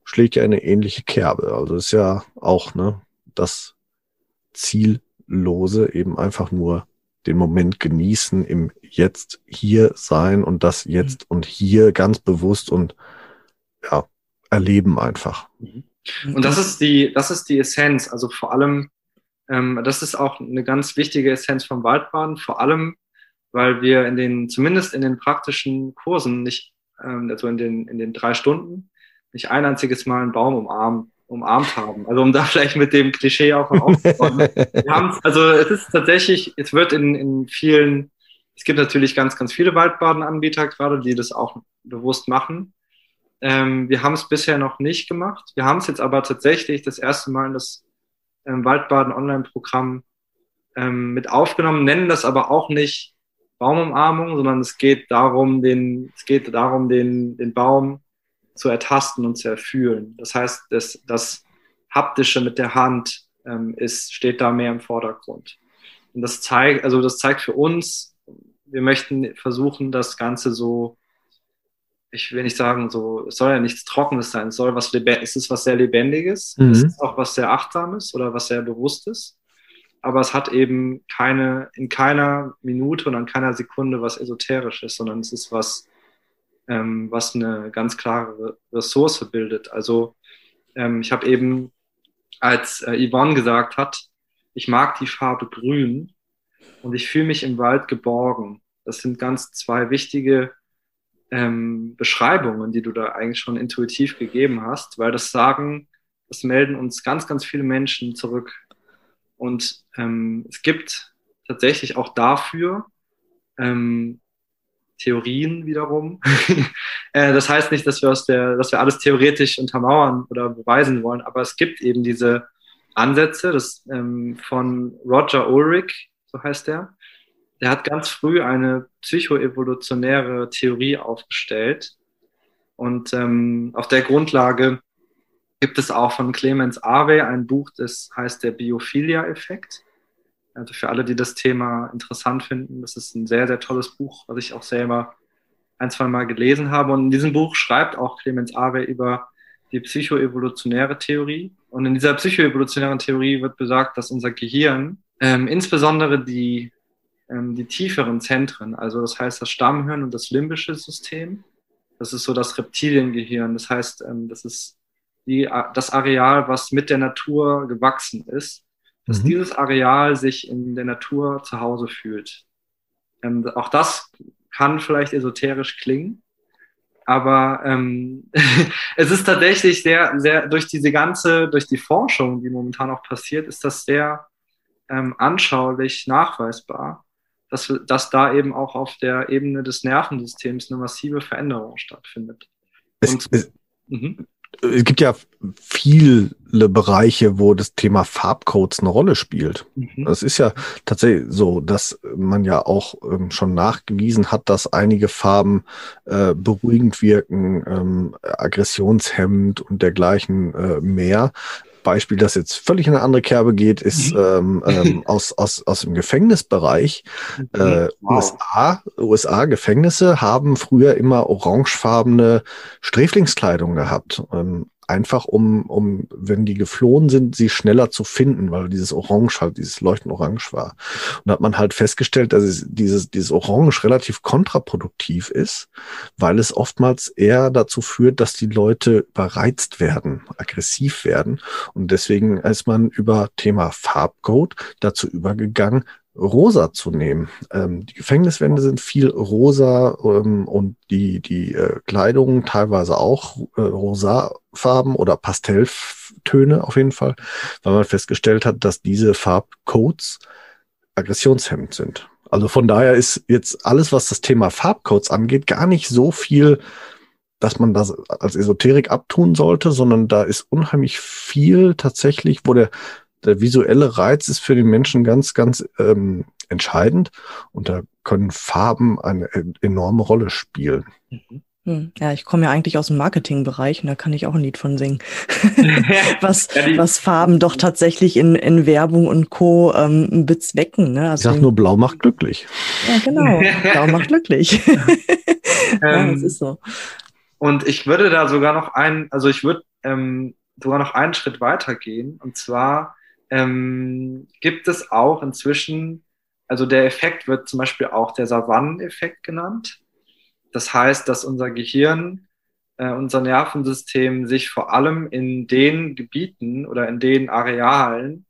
schlägt ja eine ähnliche Kerbe. Also ist ja auch ne, das Ziellose eben einfach nur den Moment genießen, im Jetzt hier sein und das jetzt mhm. und hier ganz bewusst und ja, erleben einfach. Mhm. Und das ist die, das ist die Essenz. Also vor allem, ähm, das ist auch eine ganz wichtige Essenz vom Waldbaden, vor allem, weil wir in den, zumindest in den praktischen Kursen nicht, ähm, also in den, in den drei Stunden, nicht ein einziges Mal einen Baum umarmt, umarmt haben. Also um da vielleicht mit dem Klischee auch aufzubauen. also es ist tatsächlich, es wird in, in vielen, es gibt natürlich ganz, ganz viele Waldbadenanbieter gerade, die das auch bewusst machen. Ähm, wir haben es bisher noch nicht gemacht. Wir haben es jetzt aber tatsächlich das erste Mal in das ähm, Waldbaden Online-Programm ähm, mit aufgenommen, nennen das aber auch nicht Baumumarmung, sondern es geht darum, den, es geht darum, den, den Baum zu ertasten und zu erfühlen. Das heißt, das, das Haptische mit der Hand ähm, ist, steht da mehr im Vordergrund. Und das zeigt, also das zeigt für uns, wir möchten versuchen, das Ganze so ich will nicht sagen, so, es soll ja nichts Trockenes sein, es soll was, es ist was sehr Lebendiges, mhm. es ist auch was sehr Achtsames oder was sehr Bewusstes, aber es hat eben keine, in keiner Minute und an keiner Sekunde was Esoterisches, sondern es ist was, ähm, was eine ganz klare Ressource bildet. Also ähm, ich habe eben, als äh, Yvonne gesagt hat, ich mag die Farbe grün und ich fühle mich im Wald geborgen. Das sind ganz zwei wichtige ähm, Beschreibungen, die du da eigentlich schon intuitiv gegeben hast, weil das sagen, das melden uns ganz, ganz viele Menschen zurück. Und ähm, es gibt tatsächlich auch dafür ähm, Theorien wiederum. äh, das heißt nicht, dass wir aus der, dass wir alles theoretisch untermauern oder beweisen wollen, aber es gibt eben diese Ansätze das, ähm, von Roger Ulrich, so heißt er, der hat ganz früh eine psychoevolutionäre Theorie aufgestellt. Und ähm, auf der Grundlage gibt es auch von Clemens Awe ein Buch, das heißt der Biophilia-Effekt. Also für alle, die das Thema interessant finden, das ist ein sehr, sehr tolles Buch, was ich auch selber ein, zwei Mal gelesen habe. Und in diesem Buch schreibt auch Clemens Awe über die psychoevolutionäre Theorie. Und in dieser psychoevolutionären Theorie wird besagt, dass unser Gehirn, ähm, insbesondere die, ähm, die tieferen Zentren, also das heißt das Stammhirn und das limbische System, das ist so das Reptiliengehirn. Das heißt, ähm, das ist die, das Areal, was mit der Natur gewachsen ist, dass mhm. dieses Areal sich in der Natur zu Hause fühlt. Ähm, auch das kann vielleicht esoterisch klingen, aber ähm, es ist tatsächlich sehr, sehr, durch diese ganze, durch die Forschung, die momentan auch passiert, ist das sehr ähm, anschaulich nachweisbar, dass, dass da eben auch auf der Ebene des Nervensystems eine massive Veränderung stattfindet. Es, es, mhm es gibt ja viele Bereiche, wo das Thema Farbcodes eine Rolle spielt. Mhm. Das ist ja tatsächlich so, dass man ja auch ähm, schon nachgewiesen hat, dass einige Farben äh, beruhigend wirken, ähm, aggressionshemmend und dergleichen äh, mehr. Beispiel, das jetzt völlig in eine andere Kerbe geht, ist mhm. ähm, ähm, aus, aus, aus dem Gefängnisbereich. Mhm. Äh, wow. USA, USA Gefängnisse haben früher immer orangefarbene Sträflingskleidung gehabt. Ähm, einfach um, um, wenn die geflohen sind, sie schneller zu finden, weil dieses Orange halt, dieses Leuchten Orange war. Und da hat man halt festgestellt, dass es dieses, dieses Orange relativ kontraproduktiv ist, weil es oftmals eher dazu führt, dass die Leute überreizt werden, aggressiv werden. Und deswegen ist man über Thema Farbcode dazu übergegangen, rosa zu nehmen. Ähm, die Gefängniswände sind viel rosa ähm, und die, die äh, Kleidung teilweise auch äh, rosafarben oder Pastelltöne auf jeden Fall, weil man festgestellt hat, dass diese Farbcodes aggressionshemmend sind. Also von daher ist jetzt alles, was das Thema Farbcodes angeht, gar nicht so viel, dass man das als Esoterik abtun sollte, sondern da ist unheimlich viel tatsächlich, wo der der visuelle Reiz ist für den Menschen ganz, ganz ähm, entscheidend und da können Farben eine enorme Rolle spielen. Mhm. Hm. Ja, ich komme ja eigentlich aus dem Marketingbereich und da kann ich auch ein Lied von singen. was, was Farben doch tatsächlich in, in Werbung und Co. Ähm, bezwecken. Ne? Also ich sag nur, Blau macht glücklich. Ja, genau. Blau macht glücklich. ja, das ähm, ist so. Und ich würde da sogar noch ein, also ich würde ähm, sogar noch einen Schritt weiter gehen. Und zwar ähm, gibt es auch inzwischen, also der Effekt wird zum Beispiel auch der Savanneneffekt genannt. Das heißt, dass unser Gehirn, äh, unser Nervensystem sich vor allem in den Gebieten oder in den Arealen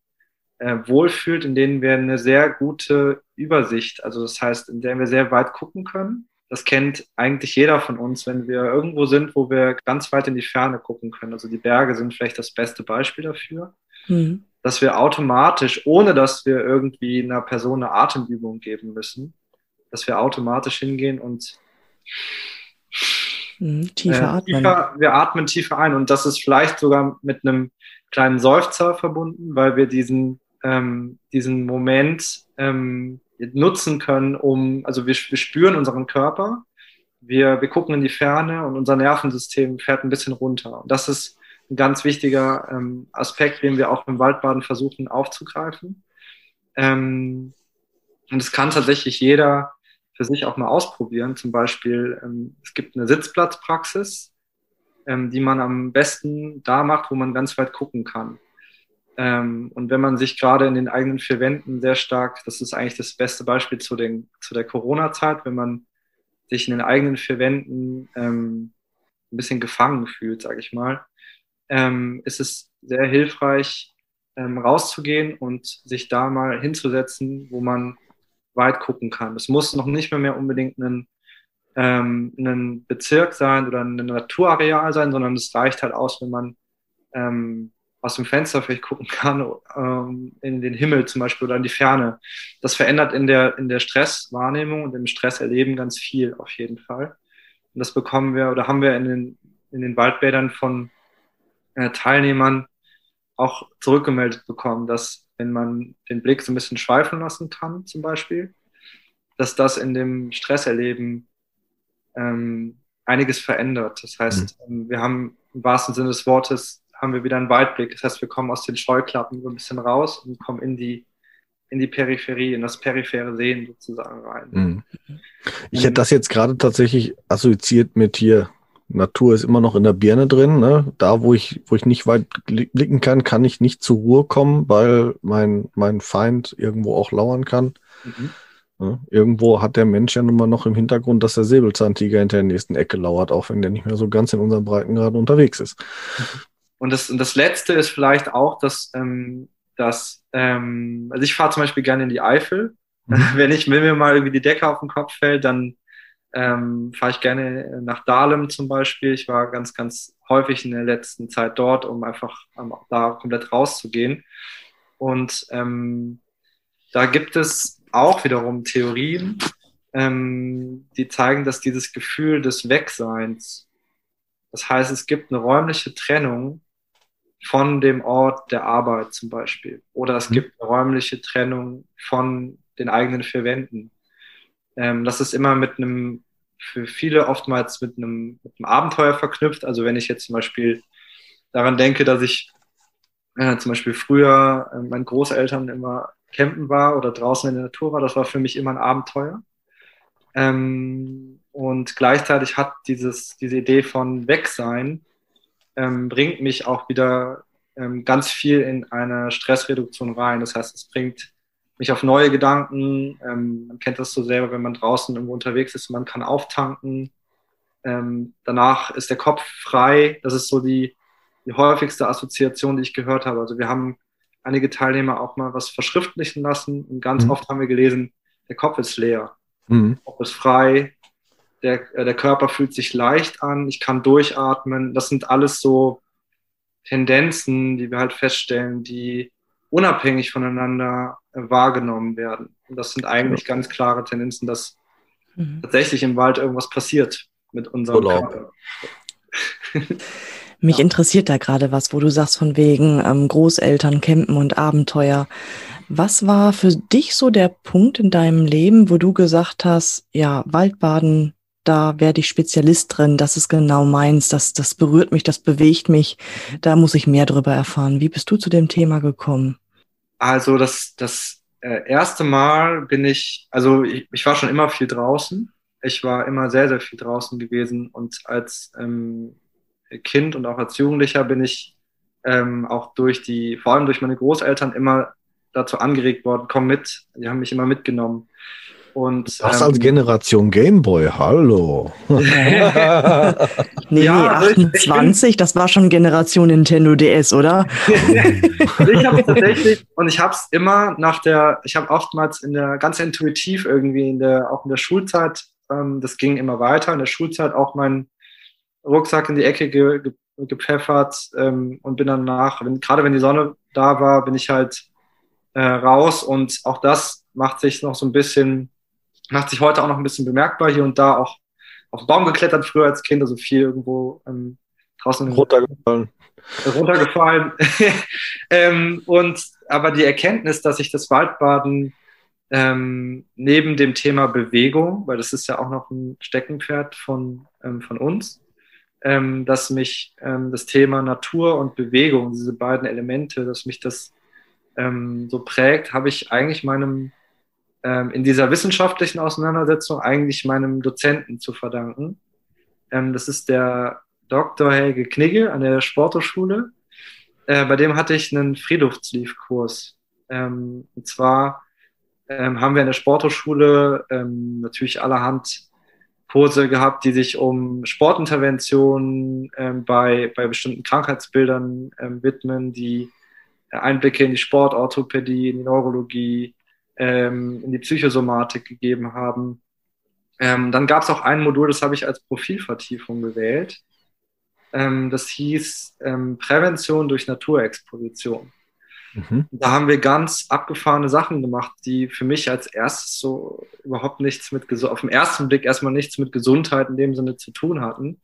äh, wohlfühlt, in denen wir eine sehr gute Übersicht, also das heißt, in denen wir sehr weit gucken können. Das kennt eigentlich jeder von uns, wenn wir irgendwo sind, wo wir ganz weit in die Ferne gucken können. Also die Berge sind vielleicht das beste Beispiel dafür. Mhm dass wir automatisch, ohne dass wir irgendwie einer Person eine Atemübung geben müssen, dass wir automatisch hingehen und mhm, tiefer äh, atmen. Tiefer, wir atmen tiefer ein und das ist vielleicht sogar mit einem kleinen Seufzer verbunden, weil wir diesen, ähm, diesen Moment ähm, nutzen können, um, also wir, wir spüren unseren Körper, wir, wir gucken in die Ferne und unser Nervensystem fährt ein bisschen runter. Und das ist ein ganz wichtiger ähm, Aspekt, den wir auch im Waldbaden versuchen aufzugreifen. Ähm, und es kann tatsächlich jeder für sich auch mal ausprobieren. Zum Beispiel, ähm, es gibt eine Sitzplatzpraxis, ähm, die man am besten da macht, wo man ganz weit gucken kann. Ähm, und wenn man sich gerade in den eigenen vier Wänden sehr stark, das ist eigentlich das beste Beispiel zu, den, zu der Corona-Zeit, wenn man sich in den eigenen vier Wänden ähm, ein bisschen gefangen fühlt, sage ich mal, ähm, ist es sehr hilfreich, ähm, rauszugehen und sich da mal hinzusetzen, wo man weit gucken kann. Es muss noch nicht mehr, mehr unbedingt ein, ähm, ein Bezirk sein oder ein Naturareal sein, sondern es reicht halt aus, wenn man ähm, aus dem Fenster vielleicht gucken kann, ähm, in den Himmel zum Beispiel oder in die Ferne. Das verändert in der, in der Stresswahrnehmung und im Stresserleben ganz viel auf jeden Fall. Und das bekommen wir oder haben wir in den, in den Waldbädern von Teilnehmern auch zurückgemeldet bekommen, dass wenn man den Blick so ein bisschen schweifen lassen kann, zum Beispiel, dass das in dem Stresserleben ähm, einiges verändert. Das heißt, mhm. wir haben im wahrsten Sinne des Wortes haben wir wieder einen Weitblick. Das heißt, wir kommen aus den Scheuklappen so ein bisschen raus und kommen in die in die Peripherie, in das periphere Sehen sozusagen rein. Mhm. Ich hätte das jetzt gerade tatsächlich assoziiert mit hier Natur ist immer noch in der Birne drin. Ne? Da, wo ich, wo ich nicht weit blicken kann, kann ich nicht zur Ruhe kommen, weil mein, mein Feind irgendwo auch lauern kann. Mhm. Ja, irgendwo hat der Mensch ja nun mal noch im Hintergrund, dass der Säbelzahntiger hinter der nächsten Ecke lauert, auch wenn der nicht mehr so ganz in unserem Breitengrad unterwegs ist. Und das, und das Letzte ist vielleicht auch, dass, ähm, dass ähm, also ich fahre zum Beispiel gerne in die Eifel. Mhm. Wenn ich wenn mir mal irgendwie die Decke auf den Kopf fällt, dann ähm, fahre ich gerne nach Dahlem zum Beispiel. Ich war ganz, ganz häufig in der letzten Zeit dort, um einfach um da komplett rauszugehen. Und ähm, da gibt es auch wiederum Theorien, ähm, die zeigen, dass dieses Gefühl des Wegseins, das heißt, es gibt eine räumliche Trennung von dem Ort der Arbeit zum Beispiel. Oder es mhm. gibt eine räumliche Trennung von den eigenen vier Wänden. Ähm, das ist immer mit einem, für viele oftmals mit einem, mit einem Abenteuer verknüpft. Also wenn ich jetzt zum Beispiel daran denke, dass ich äh, zum Beispiel früher äh, meinen Großeltern immer campen war oder draußen in der Natur war, das war für mich immer ein Abenteuer. Ähm, und gleichzeitig hat dieses, diese Idee von Wegsein ähm, bringt mich auch wieder ähm, ganz viel in eine Stressreduktion rein. Das heißt, es bringt mich auf neue Gedanken. Ähm, man kennt das so selber, wenn man draußen irgendwo unterwegs ist, man kann auftanken. Ähm, danach ist der Kopf frei. Das ist so die, die häufigste Assoziation, die ich gehört habe. Also wir haben einige Teilnehmer auch mal was verschriftlichen lassen und ganz mhm. oft haben wir gelesen, der Kopf ist leer, mhm. Kopf ist frei, der, äh, der Körper fühlt sich leicht an, ich kann durchatmen. Das sind alles so Tendenzen, die wir halt feststellen, die unabhängig voneinander wahrgenommen werden. Und das sind eigentlich ganz klare Tendenzen, dass mhm. tatsächlich im Wald irgendwas passiert mit unserem Urlaub. Körper. Mich ja. interessiert da gerade was, wo du sagst von wegen ähm, Großeltern, Campen und Abenteuer. Was war für dich so der Punkt in deinem Leben, wo du gesagt hast, ja, Waldbaden, da werde ich Spezialist drin, das ist genau meins, das, das berührt mich, das bewegt mich, da muss ich mehr darüber erfahren. Wie bist du zu dem Thema gekommen? Also das, das äh, erste Mal bin ich, also ich, ich, war schon immer viel draußen. Ich war immer sehr, sehr viel draußen gewesen und als ähm, Kind und auch als Jugendlicher bin ich ähm, auch durch die, vor allem durch meine Großeltern immer dazu angeregt worden, komm mit. Die haben mich immer mitgenommen. Und, das ähm, als Generation Gameboy, hallo. nee, ja, 28, ich, das war schon Generation Nintendo DS, oder? ich habe tatsächlich, und ich habe es immer nach der, ich habe oftmals in der, ganz intuitiv irgendwie in der, auch in der Schulzeit, ähm, das ging immer weiter, in der Schulzeit auch meinen Rucksack in die Ecke ge, ge, gepfeffert ähm, und bin danach, wenn, gerade wenn die Sonne da war, bin ich halt äh, raus und auch das macht sich noch so ein bisschen macht sich heute auch noch ein bisschen bemerkbar, hier und da auch auf den Baum geklettert früher als Kind, also viel irgendwo ähm, draußen runtergefallen. Runtergefallen. ähm, und aber die Erkenntnis, dass ich das Waldbaden ähm, neben dem Thema Bewegung, weil das ist ja auch noch ein Steckenpferd von, ähm, von uns, ähm, dass mich ähm, das Thema Natur und Bewegung, diese beiden Elemente, dass mich das so prägt, habe ich eigentlich meinem ähm, in dieser wissenschaftlichen Auseinandersetzung eigentlich meinem Dozenten zu verdanken. Ähm, das ist der Dr. Helge Knigge an der Sporthochschule. Äh, bei dem hatte ich einen Friedhofsliefkurs. Ähm, und zwar ähm, haben wir in der Sporthochschule ähm, natürlich allerhand Kurse gehabt, die sich um Sportinterventionen ähm, bei, bei bestimmten Krankheitsbildern ähm, widmen, die Einblicke in die Sportorthopädie, in die Neurologie, ähm, in die Psychosomatik gegeben haben. Ähm, dann gab es auch ein Modul, das habe ich als Profilvertiefung gewählt. Ähm, das hieß ähm, Prävention durch Naturexposition. Mhm. Da haben wir ganz abgefahrene Sachen gemacht, die für mich als erstes so überhaupt nichts mit, auf den ersten Blick erstmal nichts mit Gesundheit in dem Sinne zu tun hatten.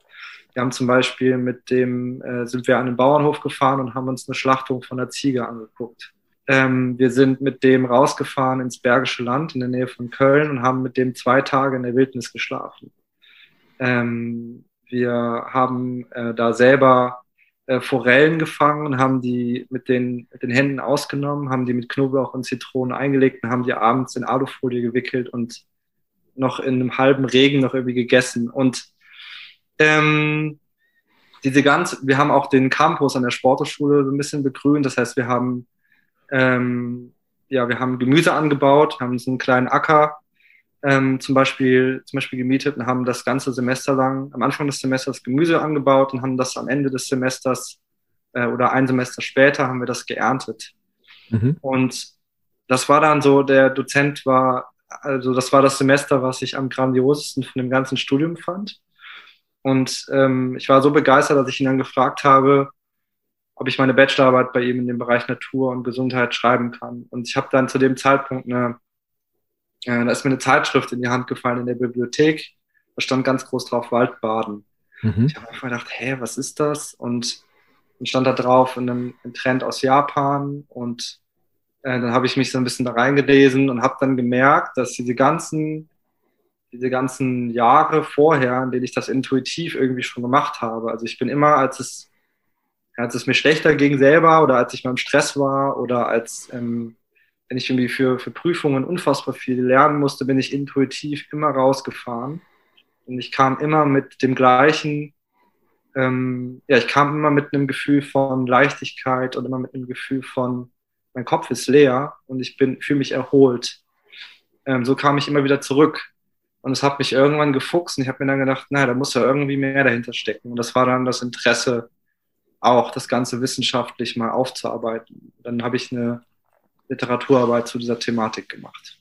Wir haben zum Beispiel mit dem, äh, sind wir an den Bauernhof gefahren und haben uns eine Schlachtung von der Ziege angeguckt. Ähm, wir sind mit dem rausgefahren ins Bergische Land in der Nähe von Köln und haben mit dem zwei Tage in der Wildnis geschlafen. Ähm, wir haben äh, da selber äh, Forellen gefangen haben die mit den, mit den Händen ausgenommen, haben die mit Knoblauch und Zitronen eingelegt und haben die abends in Alufolie gewickelt und noch in einem halben Regen noch irgendwie gegessen. Und Ähm, diese ganze, wir haben auch den Campus an der Sporthochschule so ein bisschen begrünt. Das heißt, wir haben, ähm, ja, wir haben Gemüse angebaut, haben so einen kleinen Acker ähm, zum, Beispiel, zum Beispiel gemietet und haben das ganze Semester lang, am Anfang des Semesters Gemüse angebaut und haben das am Ende des Semesters äh, oder ein Semester später haben wir das geerntet. Mhm. Und das war dann so, der Dozent war, also das war das Semester, was ich am grandiosesten von dem ganzen Studium fand. Und ähm, ich war so begeistert, dass ich ihn dann gefragt habe, ob ich meine Bachelorarbeit bei ihm in dem Bereich Natur und Gesundheit schreiben kann. Und ich habe dann zu dem Zeitpunkt eine, äh, da ist mir eine Zeitschrift in die Hand gefallen in der Bibliothek. Da stand ganz groß drauf Waldbaden. Mhm. Ich habe einfach gedacht, hä, was ist das? Und dann stand da drauf in einem, ein Trend aus Japan und äh, dann habe ich mich so ein bisschen da reingelesen und habe dann gemerkt, dass diese ganzen, diese ganzen Jahre vorher, in denen ich das intuitiv irgendwie schon gemacht habe, also ich bin immer, als es, als es mir schlechter ging selber oder als ich mal im Stress war oder als ähm, wenn ich irgendwie für, für Prüfungen unfassbar viel lernen musste, bin ich intuitiv immer rausgefahren. Und ich kam immer mit dem gleichen, ähm, ja, ich kam immer mit einem Gefühl von Leichtigkeit und immer mit einem Gefühl von, mein Kopf ist leer und ich bin, fühle mich erholt. Ähm, so kam ich immer wieder zurück. Und es hat mich irgendwann gefuchst und ich habe mir dann gedacht, naja, da muss ja irgendwie mehr dahinter stecken. Und das war dann das Interesse, auch das Ganze wissenschaftlich mal aufzuarbeiten. Dann habe ich eine Literaturarbeit zu dieser Thematik gemacht.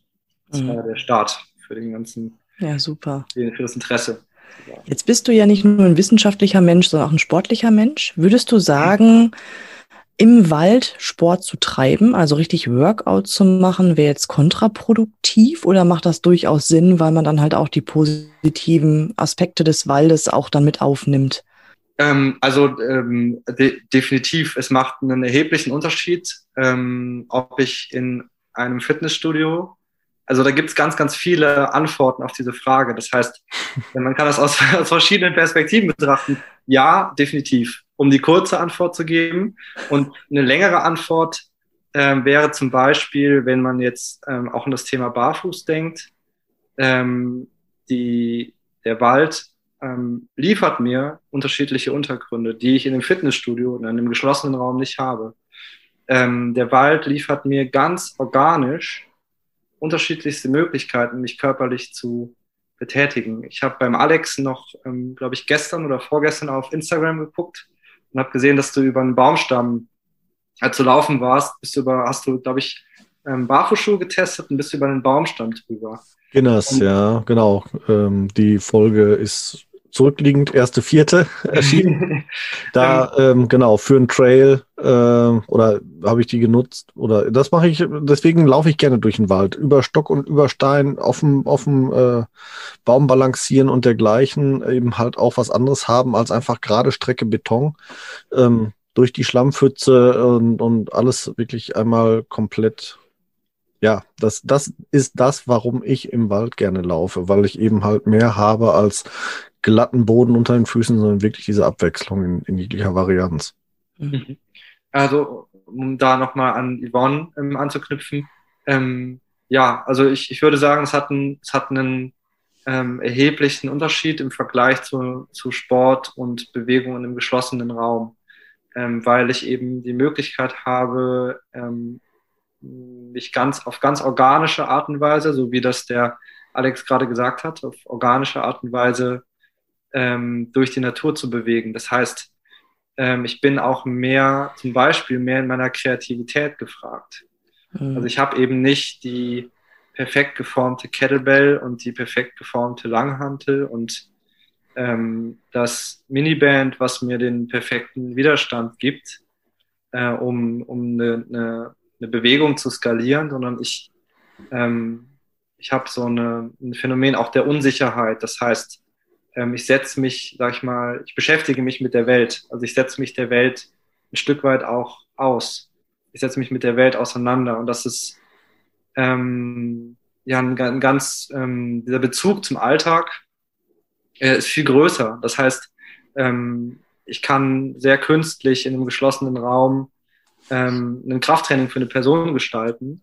Das mhm. war der Start für den ganzen, ja, super. für das Interesse. Jetzt bist du ja nicht nur ein wissenschaftlicher Mensch, sondern auch ein sportlicher Mensch. Würdest du sagen, im Wald Sport zu treiben, also richtig Workout zu machen, wäre jetzt kontraproduktiv oder macht das durchaus Sinn, weil man dann halt auch die positiven Aspekte des Waldes auch dann mit aufnimmt? Ähm, also ähm, de definitiv, es macht einen erheblichen Unterschied, ähm, ob ich in einem Fitnessstudio, also da gibt es ganz, ganz viele Antworten auf diese Frage. Das heißt, man kann das aus, aus verschiedenen Perspektiven betrachten. Ja, definitiv um die kurze Antwort zu geben. Und eine längere Antwort ähm, wäre zum Beispiel, wenn man jetzt ähm, auch an das Thema Barfuß denkt, ähm, die, der Wald ähm, liefert mir unterschiedliche Untergründe, die ich in einem Fitnessstudio in einem geschlossenen Raum nicht habe. Ähm, der Wald liefert mir ganz organisch unterschiedlichste Möglichkeiten, mich körperlich zu betätigen. Ich habe beim Alex noch, ähm, glaube ich, gestern oder vorgestern auf Instagram geguckt und habe gesehen, dass du über einen Baumstamm, als du laufen warst, bist du über, hast du, glaube ich, ähm, Barfußschuhe getestet und bist über einen Baumstamm drüber. Guinness, ja, genau. Ähm, die Folge ist zurückliegend, erste, vierte erschienen. da, ähm, genau, für einen Trail äh, oder habe ich die genutzt oder das mache ich, deswegen laufe ich gerne durch den Wald, über Stock und über Stein, auf dem, auf dem äh, Baum balancieren und dergleichen, eben halt auch was anderes haben als einfach gerade Strecke Beton. Ähm, durch die Schlammpfütze und, und alles wirklich einmal komplett ja, das, das ist das, warum ich im Wald gerne laufe, weil ich eben halt mehr habe als glatten Boden unter den Füßen, sondern wirklich diese Abwechslung in, in jeglicher Varianz. Mhm. Also, um da nochmal an Yvonne ähm, anzuknüpfen, ähm, ja, also ich, ich würde sagen, es hat, ein, es hat einen ähm, erheblichen Unterschied im Vergleich zu, zu Sport und Bewegungen im geschlossenen Raum, ähm, weil ich eben die Möglichkeit habe, ähm, mich ganz auf ganz organische Art und Weise, so wie das der Alex gerade gesagt hat, auf organische Art und Weise ähm, durch die Natur zu bewegen. Das heißt, ähm, ich bin auch mehr, zum Beispiel mehr in meiner Kreativität gefragt. Mhm. Also ich habe eben nicht die perfekt geformte Kettlebell und die perfekt geformte Langhantel und ähm, das Miniband, was mir den perfekten Widerstand gibt, äh, um, um eine, eine, eine Bewegung zu skalieren, sondern ich, ähm, ich habe so eine, ein Phänomen auch der Unsicherheit. Das heißt, ähm, ich setze mich, sag ich mal, ich beschäftige mich mit der Welt. Also ich setze mich der Welt ein Stück weit auch aus. Ich setze mich mit der Welt auseinander und das ist ähm, ja ein, ein ganz ähm, dieser Bezug zum Alltag äh, ist viel größer. Das heißt, ähm, ich kann sehr künstlich in einem geschlossenen Raum ähm, ein Krafttraining für eine Person gestalten.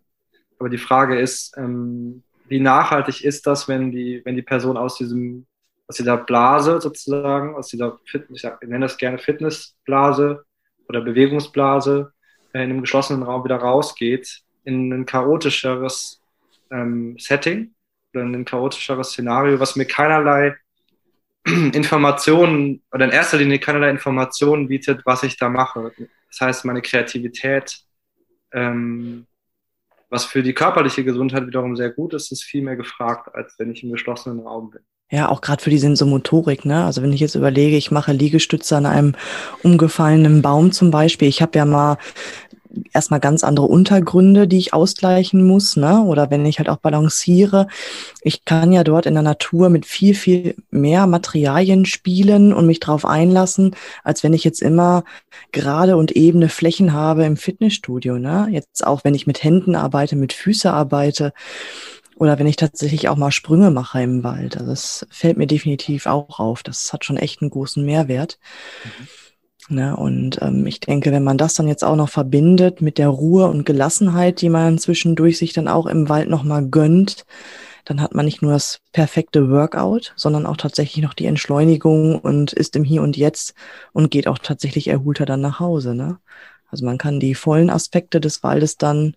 Aber die Frage ist, ähm, wie nachhaltig ist das, wenn die, wenn die Person aus diesem aus dieser Blase sozusagen, aus dieser Fitness, ich nenne das gerne Fitnessblase oder Bewegungsblase, äh, in einem geschlossenen Raum wieder rausgeht, in ein chaotischeres ähm, Setting oder in ein chaotischeres Szenario, was mir keinerlei Informationen oder in erster Linie keinerlei Informationen bietet, was ich da mache. Das heißt, meine Kreativität, ähm, was für die körperliche Gesundheit wiederum sehr gut ist, ist viel mehr gefragt, als wenn ich im geschlossenen Raum bin. Ja, auch gerade für die Sensomotorik, ne? Also wenn ich jetzt überlege, ich mache Liegestütze an einem umgefallenen Baum zum Beispiel. Ich habe ja mal erstmal ganz andere Untergründe, die ich ausgleichen muss, ne? Oder wenn ich halt auch balanciere. Ich kann ja dort in der Natur mit viel, viel mehr Materialien spielen und mich drauf einlassen, als wenn ich jetzt immer gerade und ebene Flächen habe im Fitnessstudio, ne? Jetzt auch, wenn ich mit Händen arbeite, mit Füße arbeite oder wenn ich tatsächlich auch mal Sprünge mache im Wald. Also das fällt mir definitiv auch auf. Das hat schon echt einen großen Mehrwert. Mhm. Ne? Und ähm, ich denke, wenn man das dann jetzt auch noch verbindet mit der Ruhe und Gelassenheit, die man zwischendurch sich dann auch im Wald nochmal gönnt, dann hat man nicht nur das perfekte Workout, sondern auch tatsächlich noch die Entschleunigung und ist im Hier und Jetzt und geht auch tatsächlich erholter dann nach Hause. Ne? Also man kann die vollen Aspekte des Waldes dann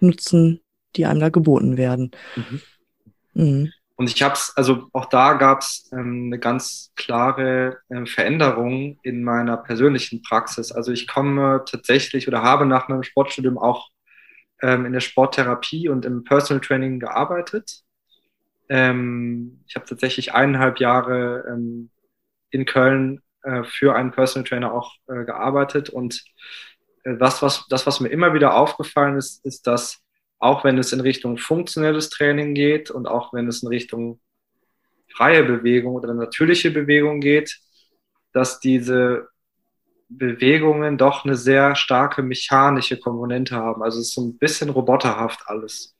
nutzen, die einem da geboten werden. Mhm. Mhm. Und ich habe es, also auch da gab es ähm, eine ganz klare äh, Veränderung in meiner persönlichen Praxis. Also ich komme tatsächlich oder habe nach meinem Sportstudium auch ähm, in der Sporttherapie und im Personal Training gearbeitet. Ähm, ich habe tatsächlich eineinhalb Jahre ähm, in Köln äh, für einen Personal Trainer auch äh, gearbeitet. Und äh, das, was, das, was mir immer wieder aufgefallen ist, ist, dass auch wenn es in Richtung funktionelles Training geht und auch wenn es in Richtung freie Bewegung oder natürliche Bewegung geht, dass diese Bewegungen doch eine sehr starke mechanische Komponente haben. Also es ist so ein bisschen roboterhaft alles.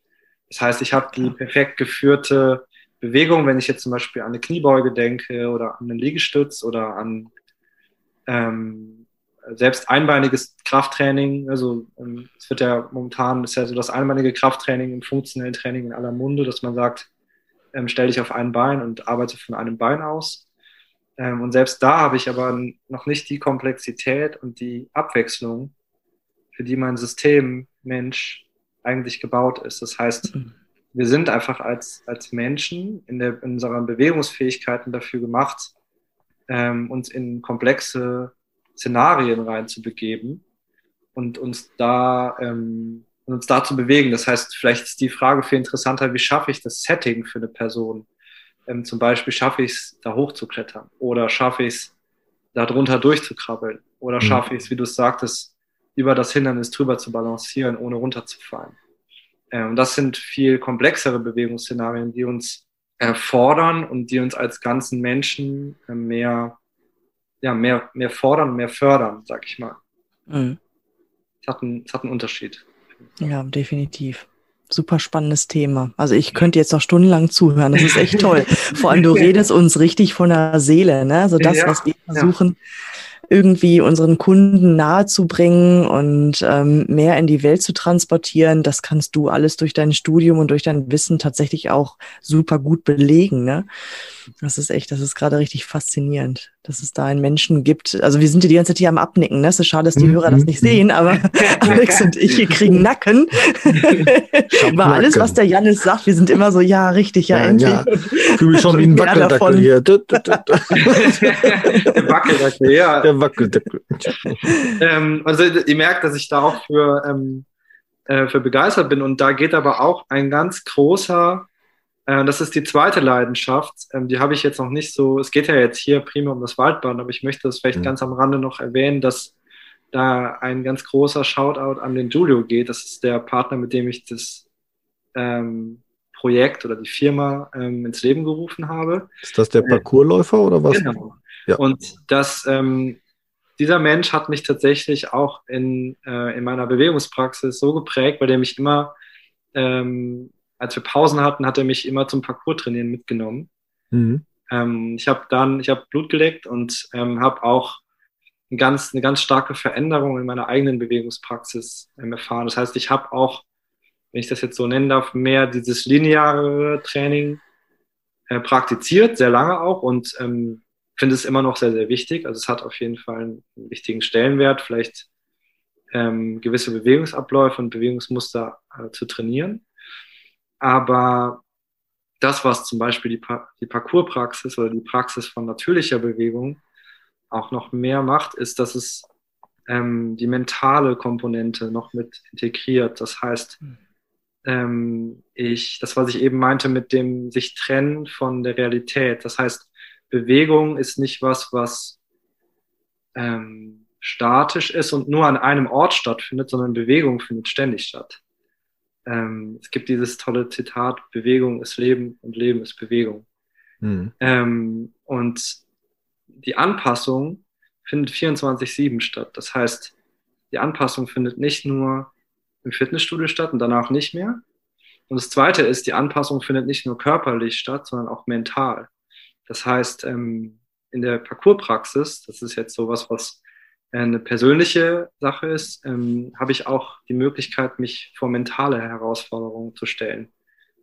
Das heißt, ich habe die perfekt geführte Bewegung, wenn ich jetzt zum Beispiel an eine Kniebeuge denke oder an einen Liegestütz oder an ähm, selbst einbeiniges Krafttraining, also ähm, es wird ja momentan, ist ja so das einbeinige Krafttraining im funktionellen Training in aller Munde, dass man sagt, ähm, stell dich auf ein Bein und arbeite von einem Bein aus. Ähm, und selbst da habe ich aber noch nicht die Komplexität und die Abwechslung, für die mein System Mensch eigentlich gebaut ist. Das heißt, mhm. wir sind einfach als, als Menschen in, der, in unseren Bewegungsfähigkeiten dafür gemacht, ähm, uns in komplexe Szenarien reinzubegeben und uns da ähm, uns da zu bewegen. Das heißt, vielleicht ist die Frage viel interessanter, wie schaffe ich das Setting für eine Person? Ähm, zum Beispiel schaffe ich es, da hochzuklettern oder schaffe ich es, da drunter durchzukrabbeln oder mhm. schaffe ich es, wie du es sagtest, über das Hindernis drüber zu balancieren, ohne runterzufallen. Ähm, das sind viel komplexere Bewegungsszenarien, die uns erfordern und die uns als ganzen Menschen äh, mehr ja, mehr, mehr fordern mehr fördern, sag ich mal. Mhm. Es, hat einen, es hat einen Unterschied. Ja, definitiv. Super spannendes Thema. Also ich könnte jetzt noch stundenlang zuhören. Das ist echt toll. Vor allem du redest uns richtig von der Seele, ne? So das, ja, was wir versuchen, ja. irgendwie unseren Kunden nahezubringen und ähm, mehr in die Welt zu transportieren, das kannst du alles durch dein Studium und durch dein Wissen tatsächlich auch super gut belegen, ne? Das ist echt, das ist gerade richtig faszinierend, dass es da einen Menschen gibt. Also wir sind ja die ganze Zeit hier am Abnicken. Ne? Es ist schade, dass die mhm. Hörer das nicht sehen, aber Alex und ich, wir kriegen Nacken. Über alles, was der Janis sagt, wir sind immer so, ja, richtig, ja, ja endlich. Ja. Fühle mich schon wie ein Wackeldackel hier. der Wackeldackel, ja. Der Wackeldackel. ähm, also ihr merkt, dass ich da auch für, ähm, äh, für begeistert bin und da geht aber auch ein ganz großer das ist die zweite Leidenschaft. Ähm, die habe ich jetzt noch nicht so. Es geht ja jetzt hier prima um das Waldbahn, aber ich möchte das vielleicht mhm. ganz am Rande noch erwähnen, dass da ein ganz großer Shoutout an den Julio geht. Das ist der Partner, mit dem ich das ähm, Projekt oder die Firma ähm, ins Leben gerufen habe. Ist das der Parcoursläufer oder was? Genau. Ja. Und das, ähm, dieser Mensch hat mich tatsächlich auch in, äh, in meiner Bewegungspraxis so geprägt, weil der mich immer ähm, als wir Pausen hatten, hat er mich immer zum Parcours-Trainieren mitgenommen. Mhm. Ähm, ich habe dann, ich habe Blut geleckt und ähm, habe auch eine ganz, eine ganz starke Veränderung in meiner eigenen Bewegungspraxis ähm, erfahren. Das heißt, ich habe auch, wenn ich das jetzt so nennen darf, mehr dieses lineare Training äh, praktiziert, sehr lange auch und ähm, finde es immer noch sehr, sehr wichtig. Also es hat auf jeden Fall einen wichtigen Stellenwert, vielleicht ähm, gewisse Bewegungsabläufe und Bewegungsmuster äh, zu trainieren. Aber das, was zum Beispiel die, pa die Parcourspraxis oder die Praxis von natürlicher Bewegung auch noch mehr macht, ist, dass es ähm, die mentale Komponente noch mit integriert. Das heißt, hm. ähm, ich, das, was ich eben meinte mit dem sich trennen von der Realität. Das heißt, Bewegung ist nicht was, was ähm, statisch ist und nur an einem Ort stattfindet, sondern Bewegung findet ständig statt. Ähm, es gibt dieses tolle Zitat, Bewegung ist Leben und Leben ist Bewegung. Mhm. Ähm, und die Anpassung findet 24-7 statt. Das heißt, die Anpassung findet nicht nur im Fitnessstudio statt und danach nicht mehr. Und das Zweite ist, die Anpassung findet nicht nur körperlich statt, sondern auch mental. Das heißt, ähm, in der Parcourspraxis, das ist jetzt sowas, was eine persönliche Sache ist, ähm, habe ich auch die Möglichkeit, mich vor mentale Herausforderungen zu stellen.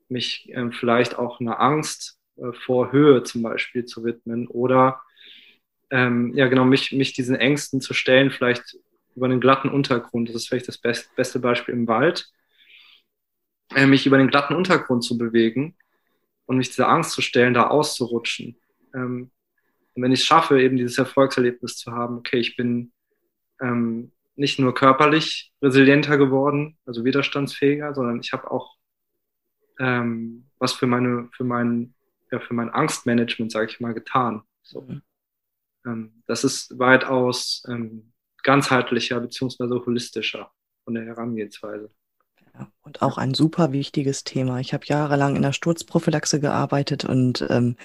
Mich ähm, vielleicht auch einer Angst äh, vor Höhe zum Beispiel zu widmen oder ähm, ja genau, mich, mich diesen Ängsten zu stellen, vielleicht über einen glatten Untergrund. Das ist vielleicht das best, beste Beispiel im Wald. Äh, mich über den glatten Untergrund zu bewegen und mich dieser Angst zu stellen, da auszurutschen. Ähm, und wenn ich es schaffe, eben dieses Erfolgserlebnis zu haben, okay, ich bin ähm, nicht nur körperlich resilienter geworden, also widerstandsfähiger, sondern ich habe auch ähm, was für meine, für mein, ja, für mein Angstmanagement, sage ich mal, getan. So. Mhm. Ähm, das ist weitaus ähm, ganzheitlicher beziehungsweise holistischer von der Herangehensweise. Ja, und auch ein super wichtiges Thema. Ich habe jahrelang in der Sturzprophylaxe gearbeitet und ähm,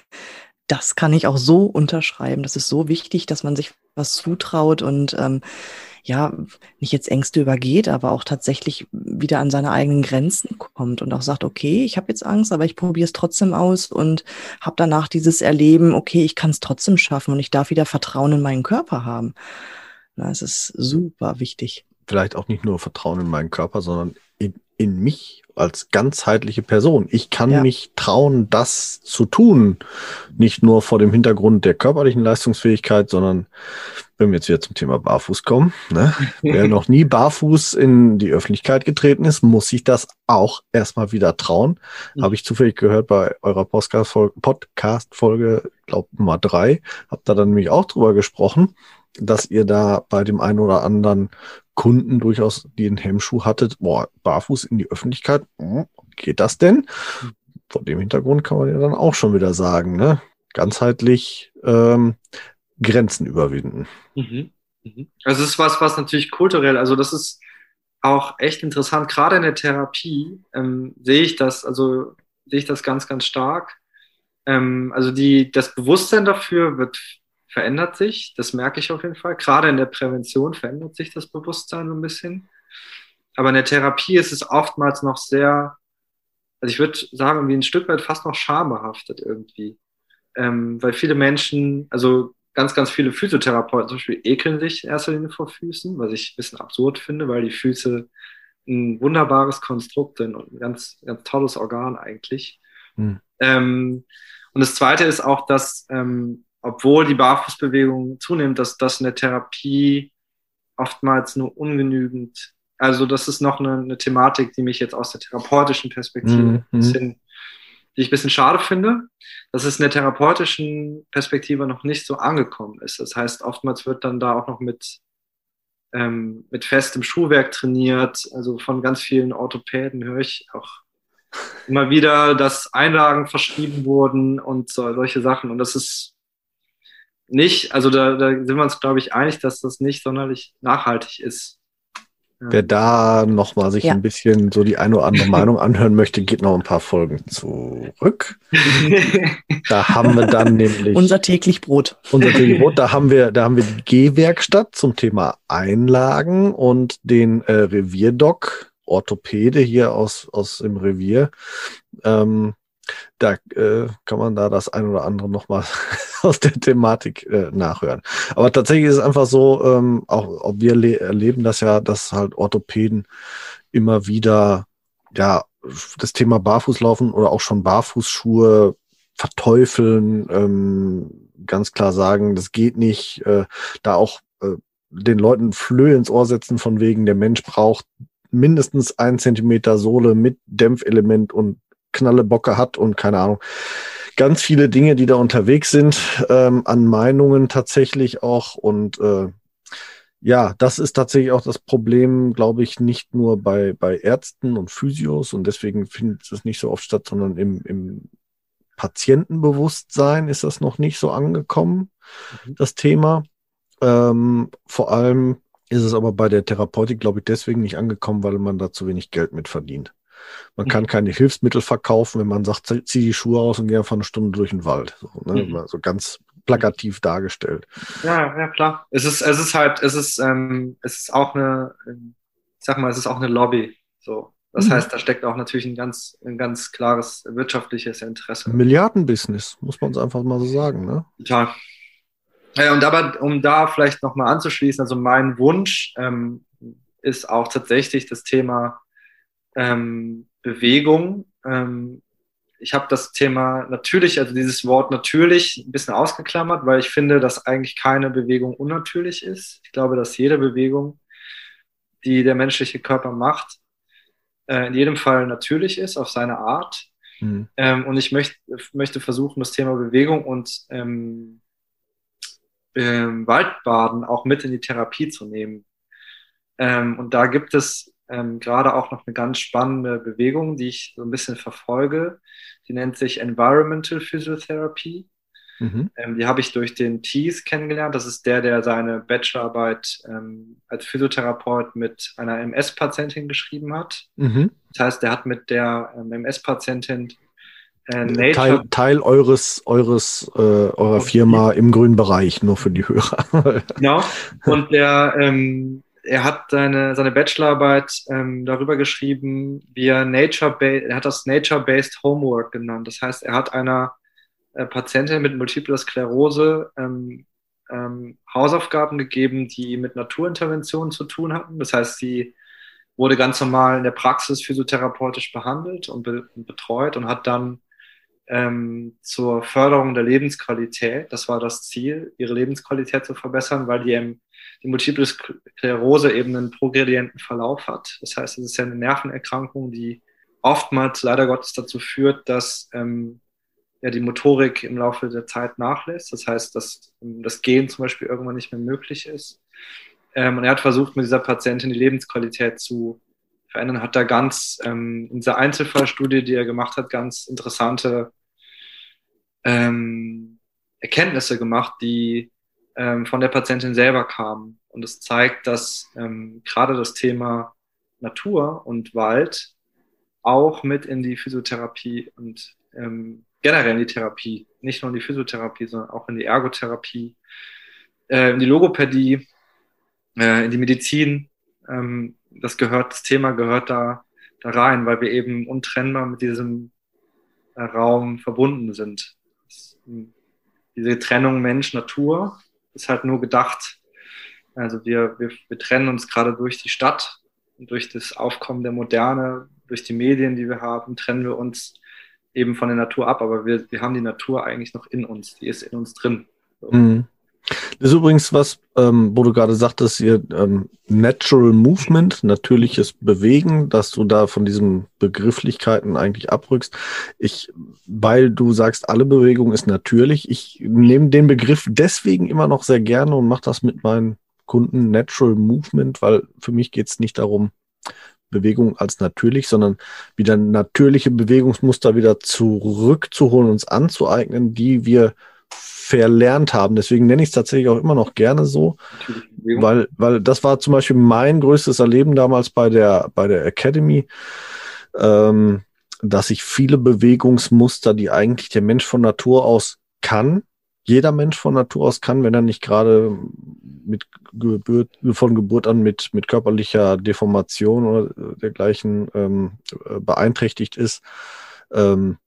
das kann ich auch so unterschreiben. Das ist so wichtig, dass man sich was zutraut und ähm, ja, nicht jetzt Ängste übergeht, aber auch tatsächlich wieder an seine eigenen Grenzen kommt und auch sagt, okay, ich habe jetzt Angst, aber ich probiere es trotzdem aus und habe danach dieses Erleben, okay, ich kann es trotzdem schaffen und ich darf wieder Vertrauen in meinen Körper haben. Na, es ist super wichtig. Vielleicht auch nicht nur Vertrauen in meinen Körper, sondern in, in mich als ganzheitliche Person. Ich kann ja. mich trauen, das zu tun. Nicht nur vor dem Hintergrund der körperlichen Leistungsfähigkeit, sondern wenn wir jetzt wieder zum Thema Barfuß kommen, ne? wer noch nie barfuß in die Öffentlichkeit getreten ist, muss sich das auch erstmal wieder trauen. Mhm. Habe ich zufällig gehört bei eurer Podcast-Folge, Podcast glaube Nummer drei, habt da dann nämlich auch drüber gesprochen, dass ihr da bei dem einen oder anderen Kunden durchaus den Hemmschuh hattet, boah, barfuß in die Öffentlichkeit, hm, geht das denn? Vor dem Hintergrund kann man ja dann auch schon wieder sagen, ne? ganzheitlich ähm, Grenzen überwinden. Mhm. Mhm. Also es ist was, was natürlich kulturell, also das ist auch echt interessant, gerade in der Therapie ähm, sehe ich das, also sehe ich das ganz, ganz stark. Ähm, also die, das Bewusstsein dafür wird verändert sich. Das merke ich auf jeden Fall. Gerade in der Prävention verändert sich das Bewusstsein so ein bisschen. Aber in der Therapie ist es oftmals noch sehr, also ich würde sagen, wie ein Stück weit fast noch schambehaftet irgendwie. Ähm, weil viele Menschen, also ganz, ganz viele Physiotherapeuten zum Beispiel ekeln sich in erster Linie vor Füßen, was ich ein bisschen absurd finde, weil die Füße ein wunderbares Konstrukt sind und ein ganz, ganz tolles Organ eigentlich. Hm. Ähm, und das Zweite ist auch, dass ähm, obwohl die Barfußbewegung zunimmt, dass das in der Therapie oftmals nur ungenügend, also das ist noch eine, eine Thematik, die mich jetzt aus der therapeutischen Perspektive mhm. ein bisschen, die ich ein bisschen schade finde, dass es in der therapeutischen Perspektive noch nicht so angekommen ist. Das heißt, oftmals wird dann da auch noch mit, ähm, mit festem Schuhwerk trainiert, also von ganz vielen Orthopäden höre ich auch immer wieder, dass Einlagen verschrieben wurden und so, solche Sachen. Und das ist nicht, also da, da sind wir uns, glaube ich, einig, dass das nicht sonderlich nachhaltig ist. Wer da nochmal sich ja. ein bisschen so die eine oder andere Meinung anhören möchte, geht noch ein paar Folgen zurück. da haben wir dann nämlich unser täglich Brot. Unser täglich Brot. Da haben wir, da haben wir die Gehwerkstatt zum Thema Einlagen und den äh, Revierdoc Orthopäde hier aus aus dem Revier. Ähm, da äh, kann man da das ein oder andere nochmal aus der Thematik äh, nachhören. Aber tatsächlich ist es einfach so, ähm, auch, auch wir erleben das ja, dass halt Orthopäden immer wieder ja das Thema Barfußlaufen oder auch schon Barfußschuhe verteufeln, ähm, ganz klar sagen, das geht nicht, äh, da auch äh, den Leuten Flöhe ins Ohr setzen von wegen, der Mensch braucht mindestens ein Zentimeter Sohle mit Dämpfelement und Knallebocke hat und keine Ahnung. Ganz viele Dinge, die da unterwegs sind, ähm, an Meinungen tatsächlich auch und äh, ja, das ist tatsächlich auch das Problem, glaube ich, nicht nur bei, bei Ärzten und Physios und deswegen findet es nicht so oft statt, sondern im, im Patientenbewusstsein ist das noch nicht so angekommen, mhm. das Thema. Ähm, vor allem ist es aber bei der Therapeutik, glaube ich, deswegen nicht angekommen, weil man da zu wenig Geld mit verdient. Man mhm. kann keine Hilfsmittel verkaufen, wenn man sagt, zieh die Schuhe aus und geh einfach eine Stunde durch den Wald. So, ne? mhm. so ganz plakativ dargestellt. Ja, ja, klar. Es ist, es ist halt, es ist, ähm, es ist auch eine, ich sag mal, es ist auch eine Lobby. So. Das mhm. heißt, da steckt auch natürlich ein ganz, ein ganz klares wirtschaftliches Interesse. Milliardenbusiness, muss man es einfach mal so sagen, ne? Total. Ja, und aber, um da vielleicht nochmal anzuschließen, also mein Wunsch ähm, ist auch tatsächlich das Thema ähm, Bewegung. Ähm, ich habe das Thema natürlich, also dieses Wort natürlich ein bisschen ausgeklammert, weil ich finde, dass eigentlich keine Bewegung unnatürlich ist. Ich glaube, dass jede Bewegung, die der menschliche Körper macht, äh, in jedem Fall natürlich ist, auf seine Art. Mhm. Ähm, und ich möcht, möchte versuchen, das Thema Bewegung und ähm, ähm, Waldbaden auch mit in die Therapie zu nehmen. Ähm, und da gibt es ähm, gerade auch noch eine ganz spannende Bewegung, die ich so ein bisschen verfolge. Die nennt sich Environmental Physiotherapy. Mhm. Ähm, die habe ich durch den Thies kennengelernt. Das ist der, der seine Bachelorarbeit ähm, als Physiotherapeut mit einer MS-Patientin geschrieben hat. Mhm. Das heißt, der hat mit der ähm, MS-Patientin äh, Teil, Teil eures, eures äh, eurer Firma im grünen Bereich, nur für die Hörer. genau. Und der, ähm, er hat seine, seine Bachelorarbeit ähm, darüber geschrieben, wie er Nature er hat das Nature-Based Homework genannt. Das heißt, er hat einer äh, Patientin mit Multipler Sklerose ähm, ähm, Hausaufgaben gegeben, die mit Naturinterventionen zu tun hatten. Das heißt, sie wurde ganz normal in der Praxis physiotherapeutisch behandelt und, be und betreut und hat dann ähm, zur Förderung der Lebensqualität, das war das Ziel, ihre Lebensqualität zu verbessern, weil die, die Multiple Sklerose eben einen progredienten Verlauf hat. Das heißt, es ist ja eine Nervenerkrankung, die oftmals leider Gottes dazu führt, dass ähm, ja, die Motorik im Laufe der Zeit nachlässt. Das heißt, dass das Gehen zum Beispiel irgendwann nicht mehr möglich ist. Ähm, und er hat versucht, mit dieser Patientin die Lebensqualität zu verändern, hat da ganz ähm, in dieser Einzelfallstudie, die er gemacht hat, ganz interessante ähm, Erkenntnisse gemacht, die ähm, von der Patientin selber kamen. Und es zeigt, dass ähm, gerade das Thema Natur und Wald auch mit in die Physiotherapie und ähm, generell in die Therapie, nicht nur in die Physiotherapie, sondern auch in die Ergotherapie, äh, in die Logopädie, äh, in die Medizin. Ähm, das gehört, das Thema gehört da, da rein, weil wir eben untrennbar mit diesem äh, Raum verbunden sind. Das, diese Trennung Mensch-Natur ist halt nur gedacht. Also wir, wir, wir trennen uns gerade durch die Stadt, durch das Aufkommen der Moderne, durch die Medien, die wir haben, trennen wir uns eben von der Natur ab, aber wir, wir haben die Natur eigentlich noch in uns, die ist in uns drin. So. Mhm. Das ist übrigens was, ähm, wo du gerade sagtest, hier ähm, Natural Movement, natürliches Bewegen, dass du da von diesen Begrifflichkeiten eigentlich abrückst. Ich, weil du sagst, alle Bewegung ist natürlich. Ich nehme den Begriff deswegen immer noch sehr gerne und mache das mit meinen Kunden Natural Movement, weil für mich geht es nicht darum, Bewegung als natürlich, sondern wieder natürliche Bewegungsmuster wieder zurückzuholen, uns anzueignen, die wir verlernt haben. Deswegen nenne ich es tatsächlich auch immer noch gerne so, weil, weil das war zum Beispiel mein größtes Erleben damals bei der, bei der Academy, ähm, dass ich viele Bewegungsmuster, die eigentlich der Mensch von Natur aus kann, jeder Mensch von Natur aus kann, wenn er nicht gerade mit Geburt, von Geburt an mit, mit körperlicher Deformation oder dergleichen ähm, beeinträchtigt ist. Ähm,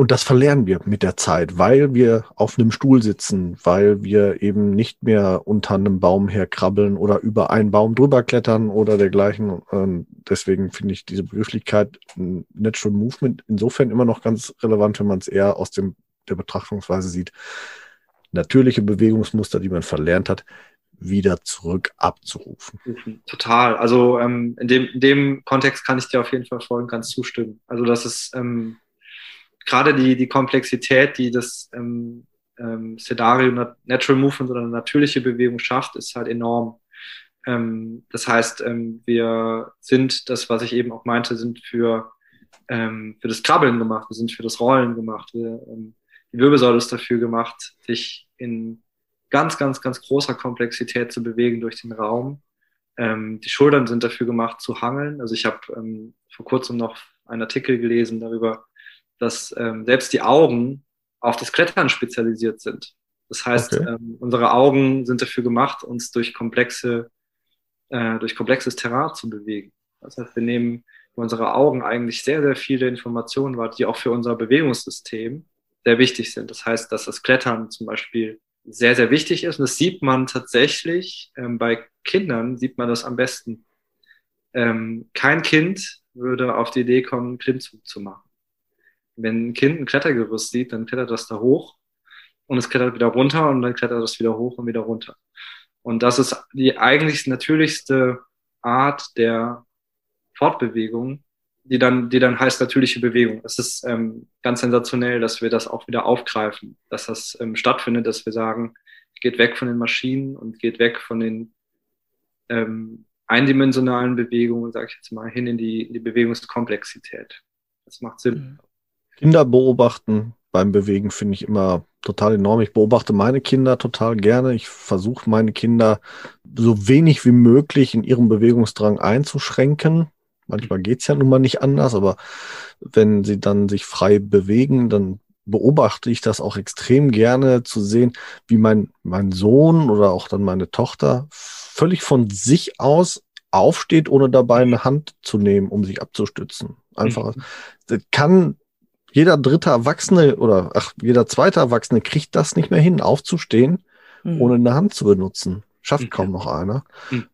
und das verlernen wir mit der Zeit, weil wir auf einem Stuhl sitzen, weil wir eben nicht mehr unter einem Baum herkrabbeln oder über einen Baum drüber klettern oder dergleichen. Und deswegen finde ich diese Begrifflichkeit Natural Movement insofern immer noch ganz relevant, wenn man es eher aus dem der Betrachtungsweise sieht, natürliche Bewegungsmuster, die man verlernt hat, wieder zurück abzurufen. Total. Also ähm, in, dem, in dem Kontext kann ich dir auf jeden Fall voll und ganz zustimmen. Also das ist ähm, gerade die, die Komplexität, die das ähm, ähm, Szenario Natural Movement oder eine natürliche Bewegung schafft, ist halt enorm. Ähm, das heißt, ähm, wir sind das, was ich eben auch meinte, sind für, ähm, für das Krabbeln gemacht, wir sind für das Rollen gemacht. Wir, ähm, die Wirbelsäule ist dafür gemacht, sich in ganz, ganz, ganz großer Komplexität zu bewegen durch den Raum. Ähm, die Schultern sind dafür gemacht zu hangeln. Also ich habe ähm, vor kurzem noch einen Artikel gelesen darüber, dass ähm, selbst die Augen auf das Klettern spezialisiert sind. Das heißt, okay. ähm, unsere Augen sind dafür gemacht, uns durch komplexe, äh, durch komplexes Terrain zu bewegen. Das heißt, wir nehmen für unsere Augen eigentlich sehr, sehr viele Informationen wahr, die auch für unser Bewegungssystem sehr wichtig sind. Das heißt, dass das Klettern zum Beispiel sehr, sehr wichtig ist. Und das sieht man tatsächlich, ähm, bei Kindern sieht man das am besten. Ähm, kein Kind würde auf die Idee kommen, einen Klimmzug zu machen. Wenn ein Kind ein Klettergerüst sieht, dann klettert das da hoch und es klettert wieder runter und dann klettert das wieder hoch und wieder runter. Und das ist die eigentlich natürlichste Art der Fortbewegung, die dann, die dann heißt natürliche Bewegung. Es ist ähm, ganz sensationell, dass wir das auch wieder aufgreifen, dass das ähm, stattfindet, dass wir sagen, geht weg von den Maschinen und geht weg von den ähm, eindimensionalen Bewegungen, sage ich jetzt mal, hin in die, in die Bewegungskomplexität. Das macht Sinn. Mhm. Kinder beobachten beim Bewegen finde ich immer total enorm. Ich beobachte meine Kinder total gerne. Ich versuche meine Kinder so wenig wie möglich in ihrem Bewegungsdrang einzuschränken. Manchmal geht es ja nun mal nicht anders, aber wenn sie dann sich frei bewegen, dann beobachte ich das auch extrem gerne zu sehen, wie mein, mein Sohn oder auch dann meine Tochter völlig von sich aus aufsteht, ohne dabei eine Hand zu nehmen, um sich abzustützen. Einfach, mhm. das kann jeder dritte Erwachsene oder ach, jeder zweite Erwachsene kriegt das nicht mehr hin, aufzustehen, mhm. ohne eine Hand zu benutzen. Schafft mhm. kaum noch einer. Mhm.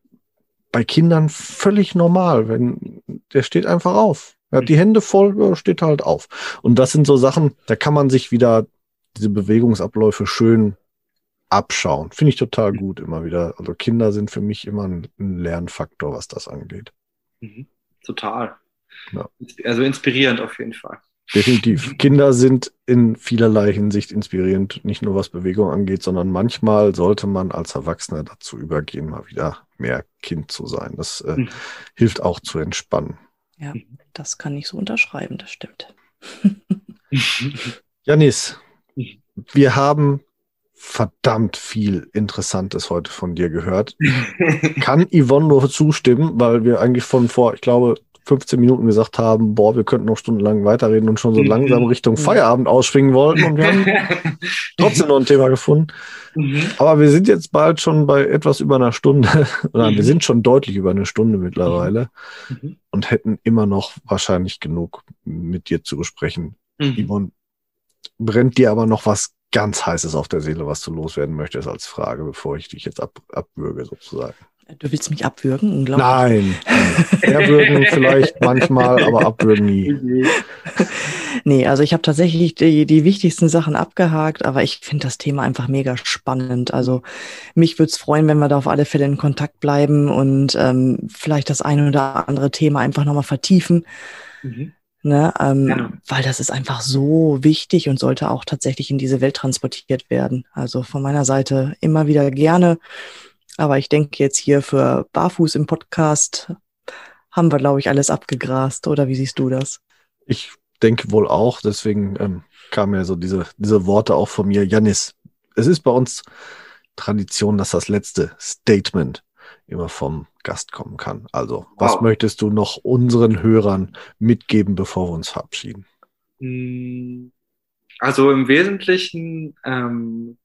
Bei Kindern völlig normal, wenn der steht einfach auf. Er hat die Hände voll, steht halt auf. Und das sind so Sachen, da kann man sich wieder diese Bewegungsabläufe schön abschauen. Finde ich total mhm. gut immer wieder. Also Kinder sind für mich immer ein, ein Lernfaktor, was das angeht. Mhm. Total. Ja. Also inspirierend auf jeden Fall. Definitiv. Kinder sind in vielerlei Hinsicht inspirierend, nicht nur was Bewegung angeht, sondern manchmal sollte man als Erwachsener dazu übergehen, mal wieder mehr Kind zu sein. Das äh, mhm. hilft auch zu entspannen. Ja, das kann ich so unterschreiben, das stimmt. Janis, wir haben verdammt viel Interessantes heute von dir gehört. Kann Yvonne nur zustimmen, weil wir eigentlich von vor, ich glaube, 15 Minuten gesagt haben, boah, wir könnten noch stundenlang weiterreden und schon so mhm. langsam Richtung Feierabend ausschwingen wollten und wir haben trotzdem noch ein Thema gefunden. Mhm. Aber wir sind jetzt bald schon bei etwas über einer Stunde, oder wir sind schon deutlich über eine Stunde mittlerweile mhm. und hätten immer noch wahrscheinlich genug mit dir zu besprechen. Mhm. Yvonne, brennt dir aber noch was ganz Heißes auf der Seele, was du loswerden möchtest als Frage, bevor ich dich jetzt ab, abwürge sozusagen. Du willst mich abwürgen? Unglaublich. Nein. Erwürgen vielleicht manchmal, aber abwürgen nie. nee, also ich habe tatsächlich die, die wichtigsten Sachen abgehakt, aber ich finde das Thema einfach mega spannend. Also mich würde es freuen, wenn wir da auf alle Fälle in Kontakt bleiben und ähm, vielleicht das eine oder andere Thema einfach nochmal vertiefen. Mhm. Ne, ähm, ja. Weil das ist einfach so wichtig und sollte auch tatsächlich in diese Welt transportiert werden. Also von meiner Seite immer wieder gerne. Aber ich denke jetzt hier für Barfuß im Podcast haben wir, glaube ich, alles abgegrast. Oder wie siehst du das? Ich denke wohl auch. Deswegen ähm, kamen ja so diese, diese Worte auch von mir. Janis, es ist bei uns Tradition, dass das letzte Statement immer vom Gast kommen kann. Also, was wow. möchtest du noch unseren Hörern mitgeben, bevor wir uns verabschieden? Hm, also im Wesentlichen ähm,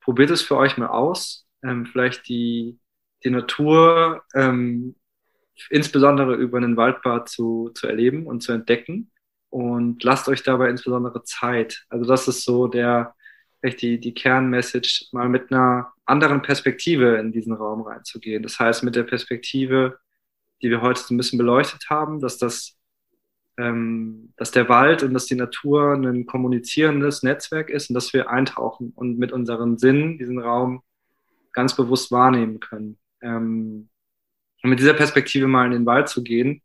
probiert es für euch mal aus ähm, vielleicht die, die Natur ähm, insbesondere über einen Waldbad zu, zu erleben und zu entdecken. Und lasst euch dabei insbesondere Zeit. Also das ist so der, vielleicht die, die Kernmessage, mal mit einer anderen Perspektive in diesen Raum reinzugehen. Das heißt, mit der Perspektive, die wir heute so ein bisschen beleuchtet haben, dass das ähm, dass der Wald und dass die Natur ein kommunizierendes Netzwerk ist und dass wir eintauchen und mit unseren Sinnen diesen Raum ganz bewusst wahrnehmen können. Ähm, und mit dieser Perspektive mal in den Wald zu gehen,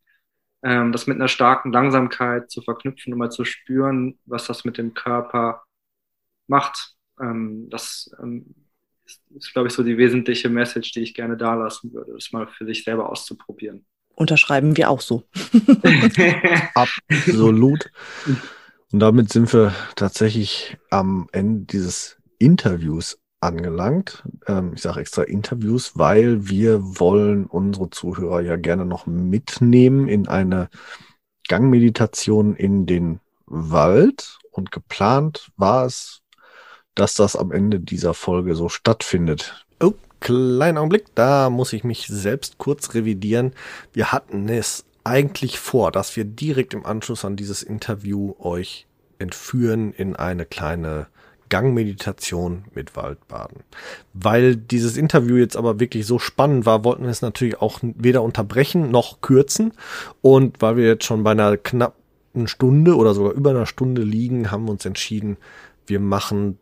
ähm, das mit einer starken Langsamkeit zu verknüpfen und mal zu spüren, was das mit dem Körper macht. Ähm, das ähm, ist, ist glaube ich, so die wesentliche Message, die ich gerne da lassen würde, das mal für sich selber auszuprobieren. Unterschreiben wir auch so. Absolut. Und damit sind wir tatsächlich am Ende dieses Interviews angelangt. Ähm, ich sage extra Interviews, weil wir wollen unsere Zuhörer ja gerne noch mitnehmen in eine Gangmeditation in den Wald. Und geplant war es, dass das am Ende dieser Folge so stattfindet. Oh, kleinen Augenblick, da muss ich mich selbst kurz revidieren. Wir hatten es eigentlich vor, dass wir direkt im Anschluss an dieses Interview euch entführen in eine kleine Gangmeditation mit Waldbaden. Weil dieses Interview jetzt aber wirklich so spannend war, wollten wir es natürlich auch weder unterbrechen noch kürzen. Und weil wir jetzt schon bei einer knappen Stunde oder sogar über einer Stunde liegen, haben wir uns entschieden, wir machen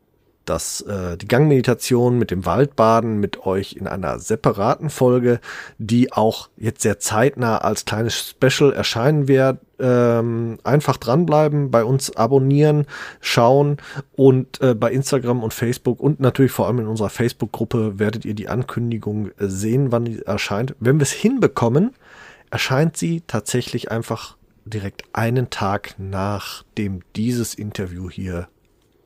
dass äh, die Gangmeditation mit dem Waldbaden mit euch in einer separaten Folge, die auch jetzt sehr zeitnah als kleines Special erscheinen wird. Ähm, einfach dranbleiben, bei uns abonnieren, schauen und äh, bei Instagram und Facebook und natürlich vor allem in unserer Facebook-Gruppe werdet ihr die Ankündigung sehen, wann die erscheint. Wenn wir es hinbekommen, erscheint sie tatsächlich einfach direkt einen Tag nachdem dieses Interview hier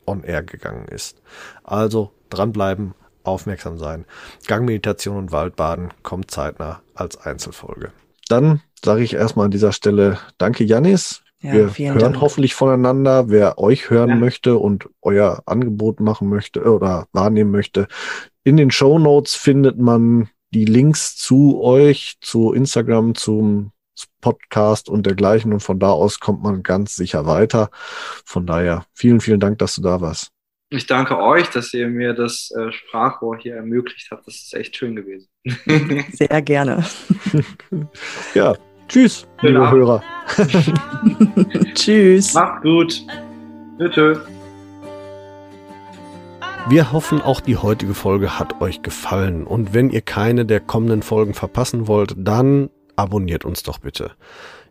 on air gegangen ist. Also dranbleiben, aufmerksam sein. Gangmeditation und Waldbaden kommt zeitnah als Einzelfolge. Dann sage ich erstmal an dieser Stelle Danke, Janis. Ja, wir hören Dank. hoffentlich voneinander. Wer euch hören ja. möchte und euer Angebot machen möchte oder wahrnehmen möchte, in den Show Notes findet man die Links zu euch, zu Instagram, zum Podcast und dergleichen. Und von da aus kommt man ganz sicher weiter. Von daher vielen, vielen Dank, dass du da warst. Ich danke euch, dass ihr mir das äh, Sprachrohr hier ermöglicht habt. Das ist echt schön gewesen. Sehr gerne. ja, tschüss, Schönen liebe Abend. Hörer. tschüss. Macht gut. Bitte. Wir hoffen, auch die heutige Folge hat euch gefallen. Und wenn ihr keine der kommenden Folgen verpassen wollt, dann abonniert uns doch bitte.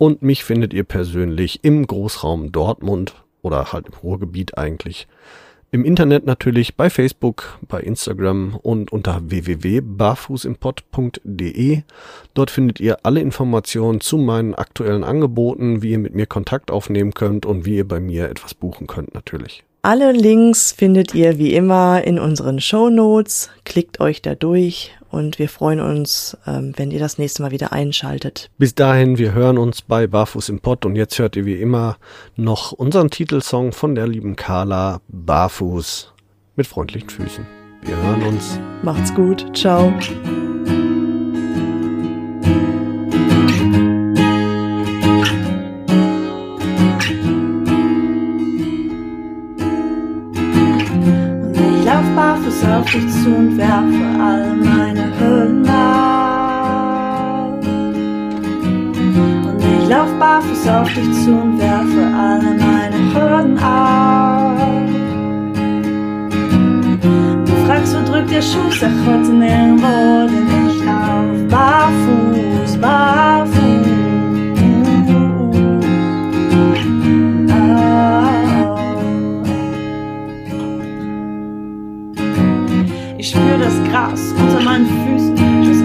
Und mich findet ihr persönlich im Großraum Dortmund oder halt im Ruhrgebiet eigentlich. Im Internet natürlich bei Facebook, bei Instagram und unter www.barfußimpott.de. Dort findet ihr alle Informationen zu meinen aktuellen Angeboten, wie ihr mit mir Kontakt aufnehmen könnt und wie ihr bei mir etwas buchen könnt natürlich. Alle Links findet ihr wie immer in unseren Show Notes. Klickt euch da durch und wir freuen uns, ähm, wenn ihr das nächste Mal wieder einschaltet. Bis dahin, wir hören uns bei Barfuß im Pott und jetzt hört ihr wie immer noch unseren Titelsong von der lieben Carla Barfuß mit freundlichen Füßen. Wir hören uns. Macht's gut. Ciao. barfuß auf dich zu und werfe all meine lauf barfuß auf dich zu und werfe alle meine Hürden ab. Du fragst, wo drückt der Schuh, sag heute nirgendwo, denn ich lauf barfuß, barfuß. Gras unter meinen Füßen, das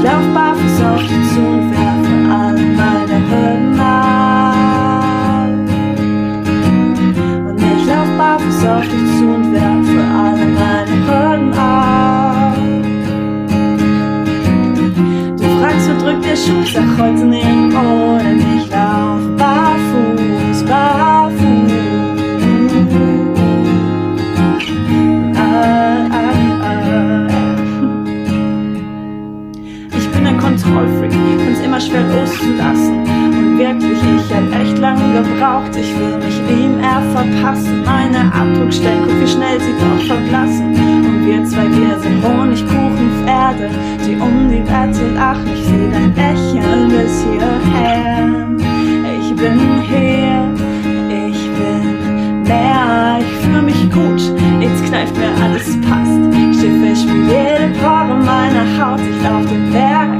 ich lauf barfuß auf die zu und werfe alle meine Hürden ab. Und ich lauf barfuß auf dich zu und werfe alle meine Hürden ab. Du fragst, wo drückt der Schuh, sag heute oh, denn ich lauf barfuß, barfuß. Ein Kontrollfreak, find's immer schwer loszulassen. Und wirklich, ich hab echt lange gebraucht. Ich will mich ihm eher verpassen. Meine Abdruckstellen, guck wie schnell sie doch verblassen. Und wir zwei, wir sind Honigkuchenpferde, die um die Wette lachen. Ich seh dein Lächeln bis hierher. Ich bin hier, ich bin mehr, ich fühl mich gut. Jetzt kneift mir alles passt. Schiffe spiel jede Pore meiner Haut. Ich lauf den Berg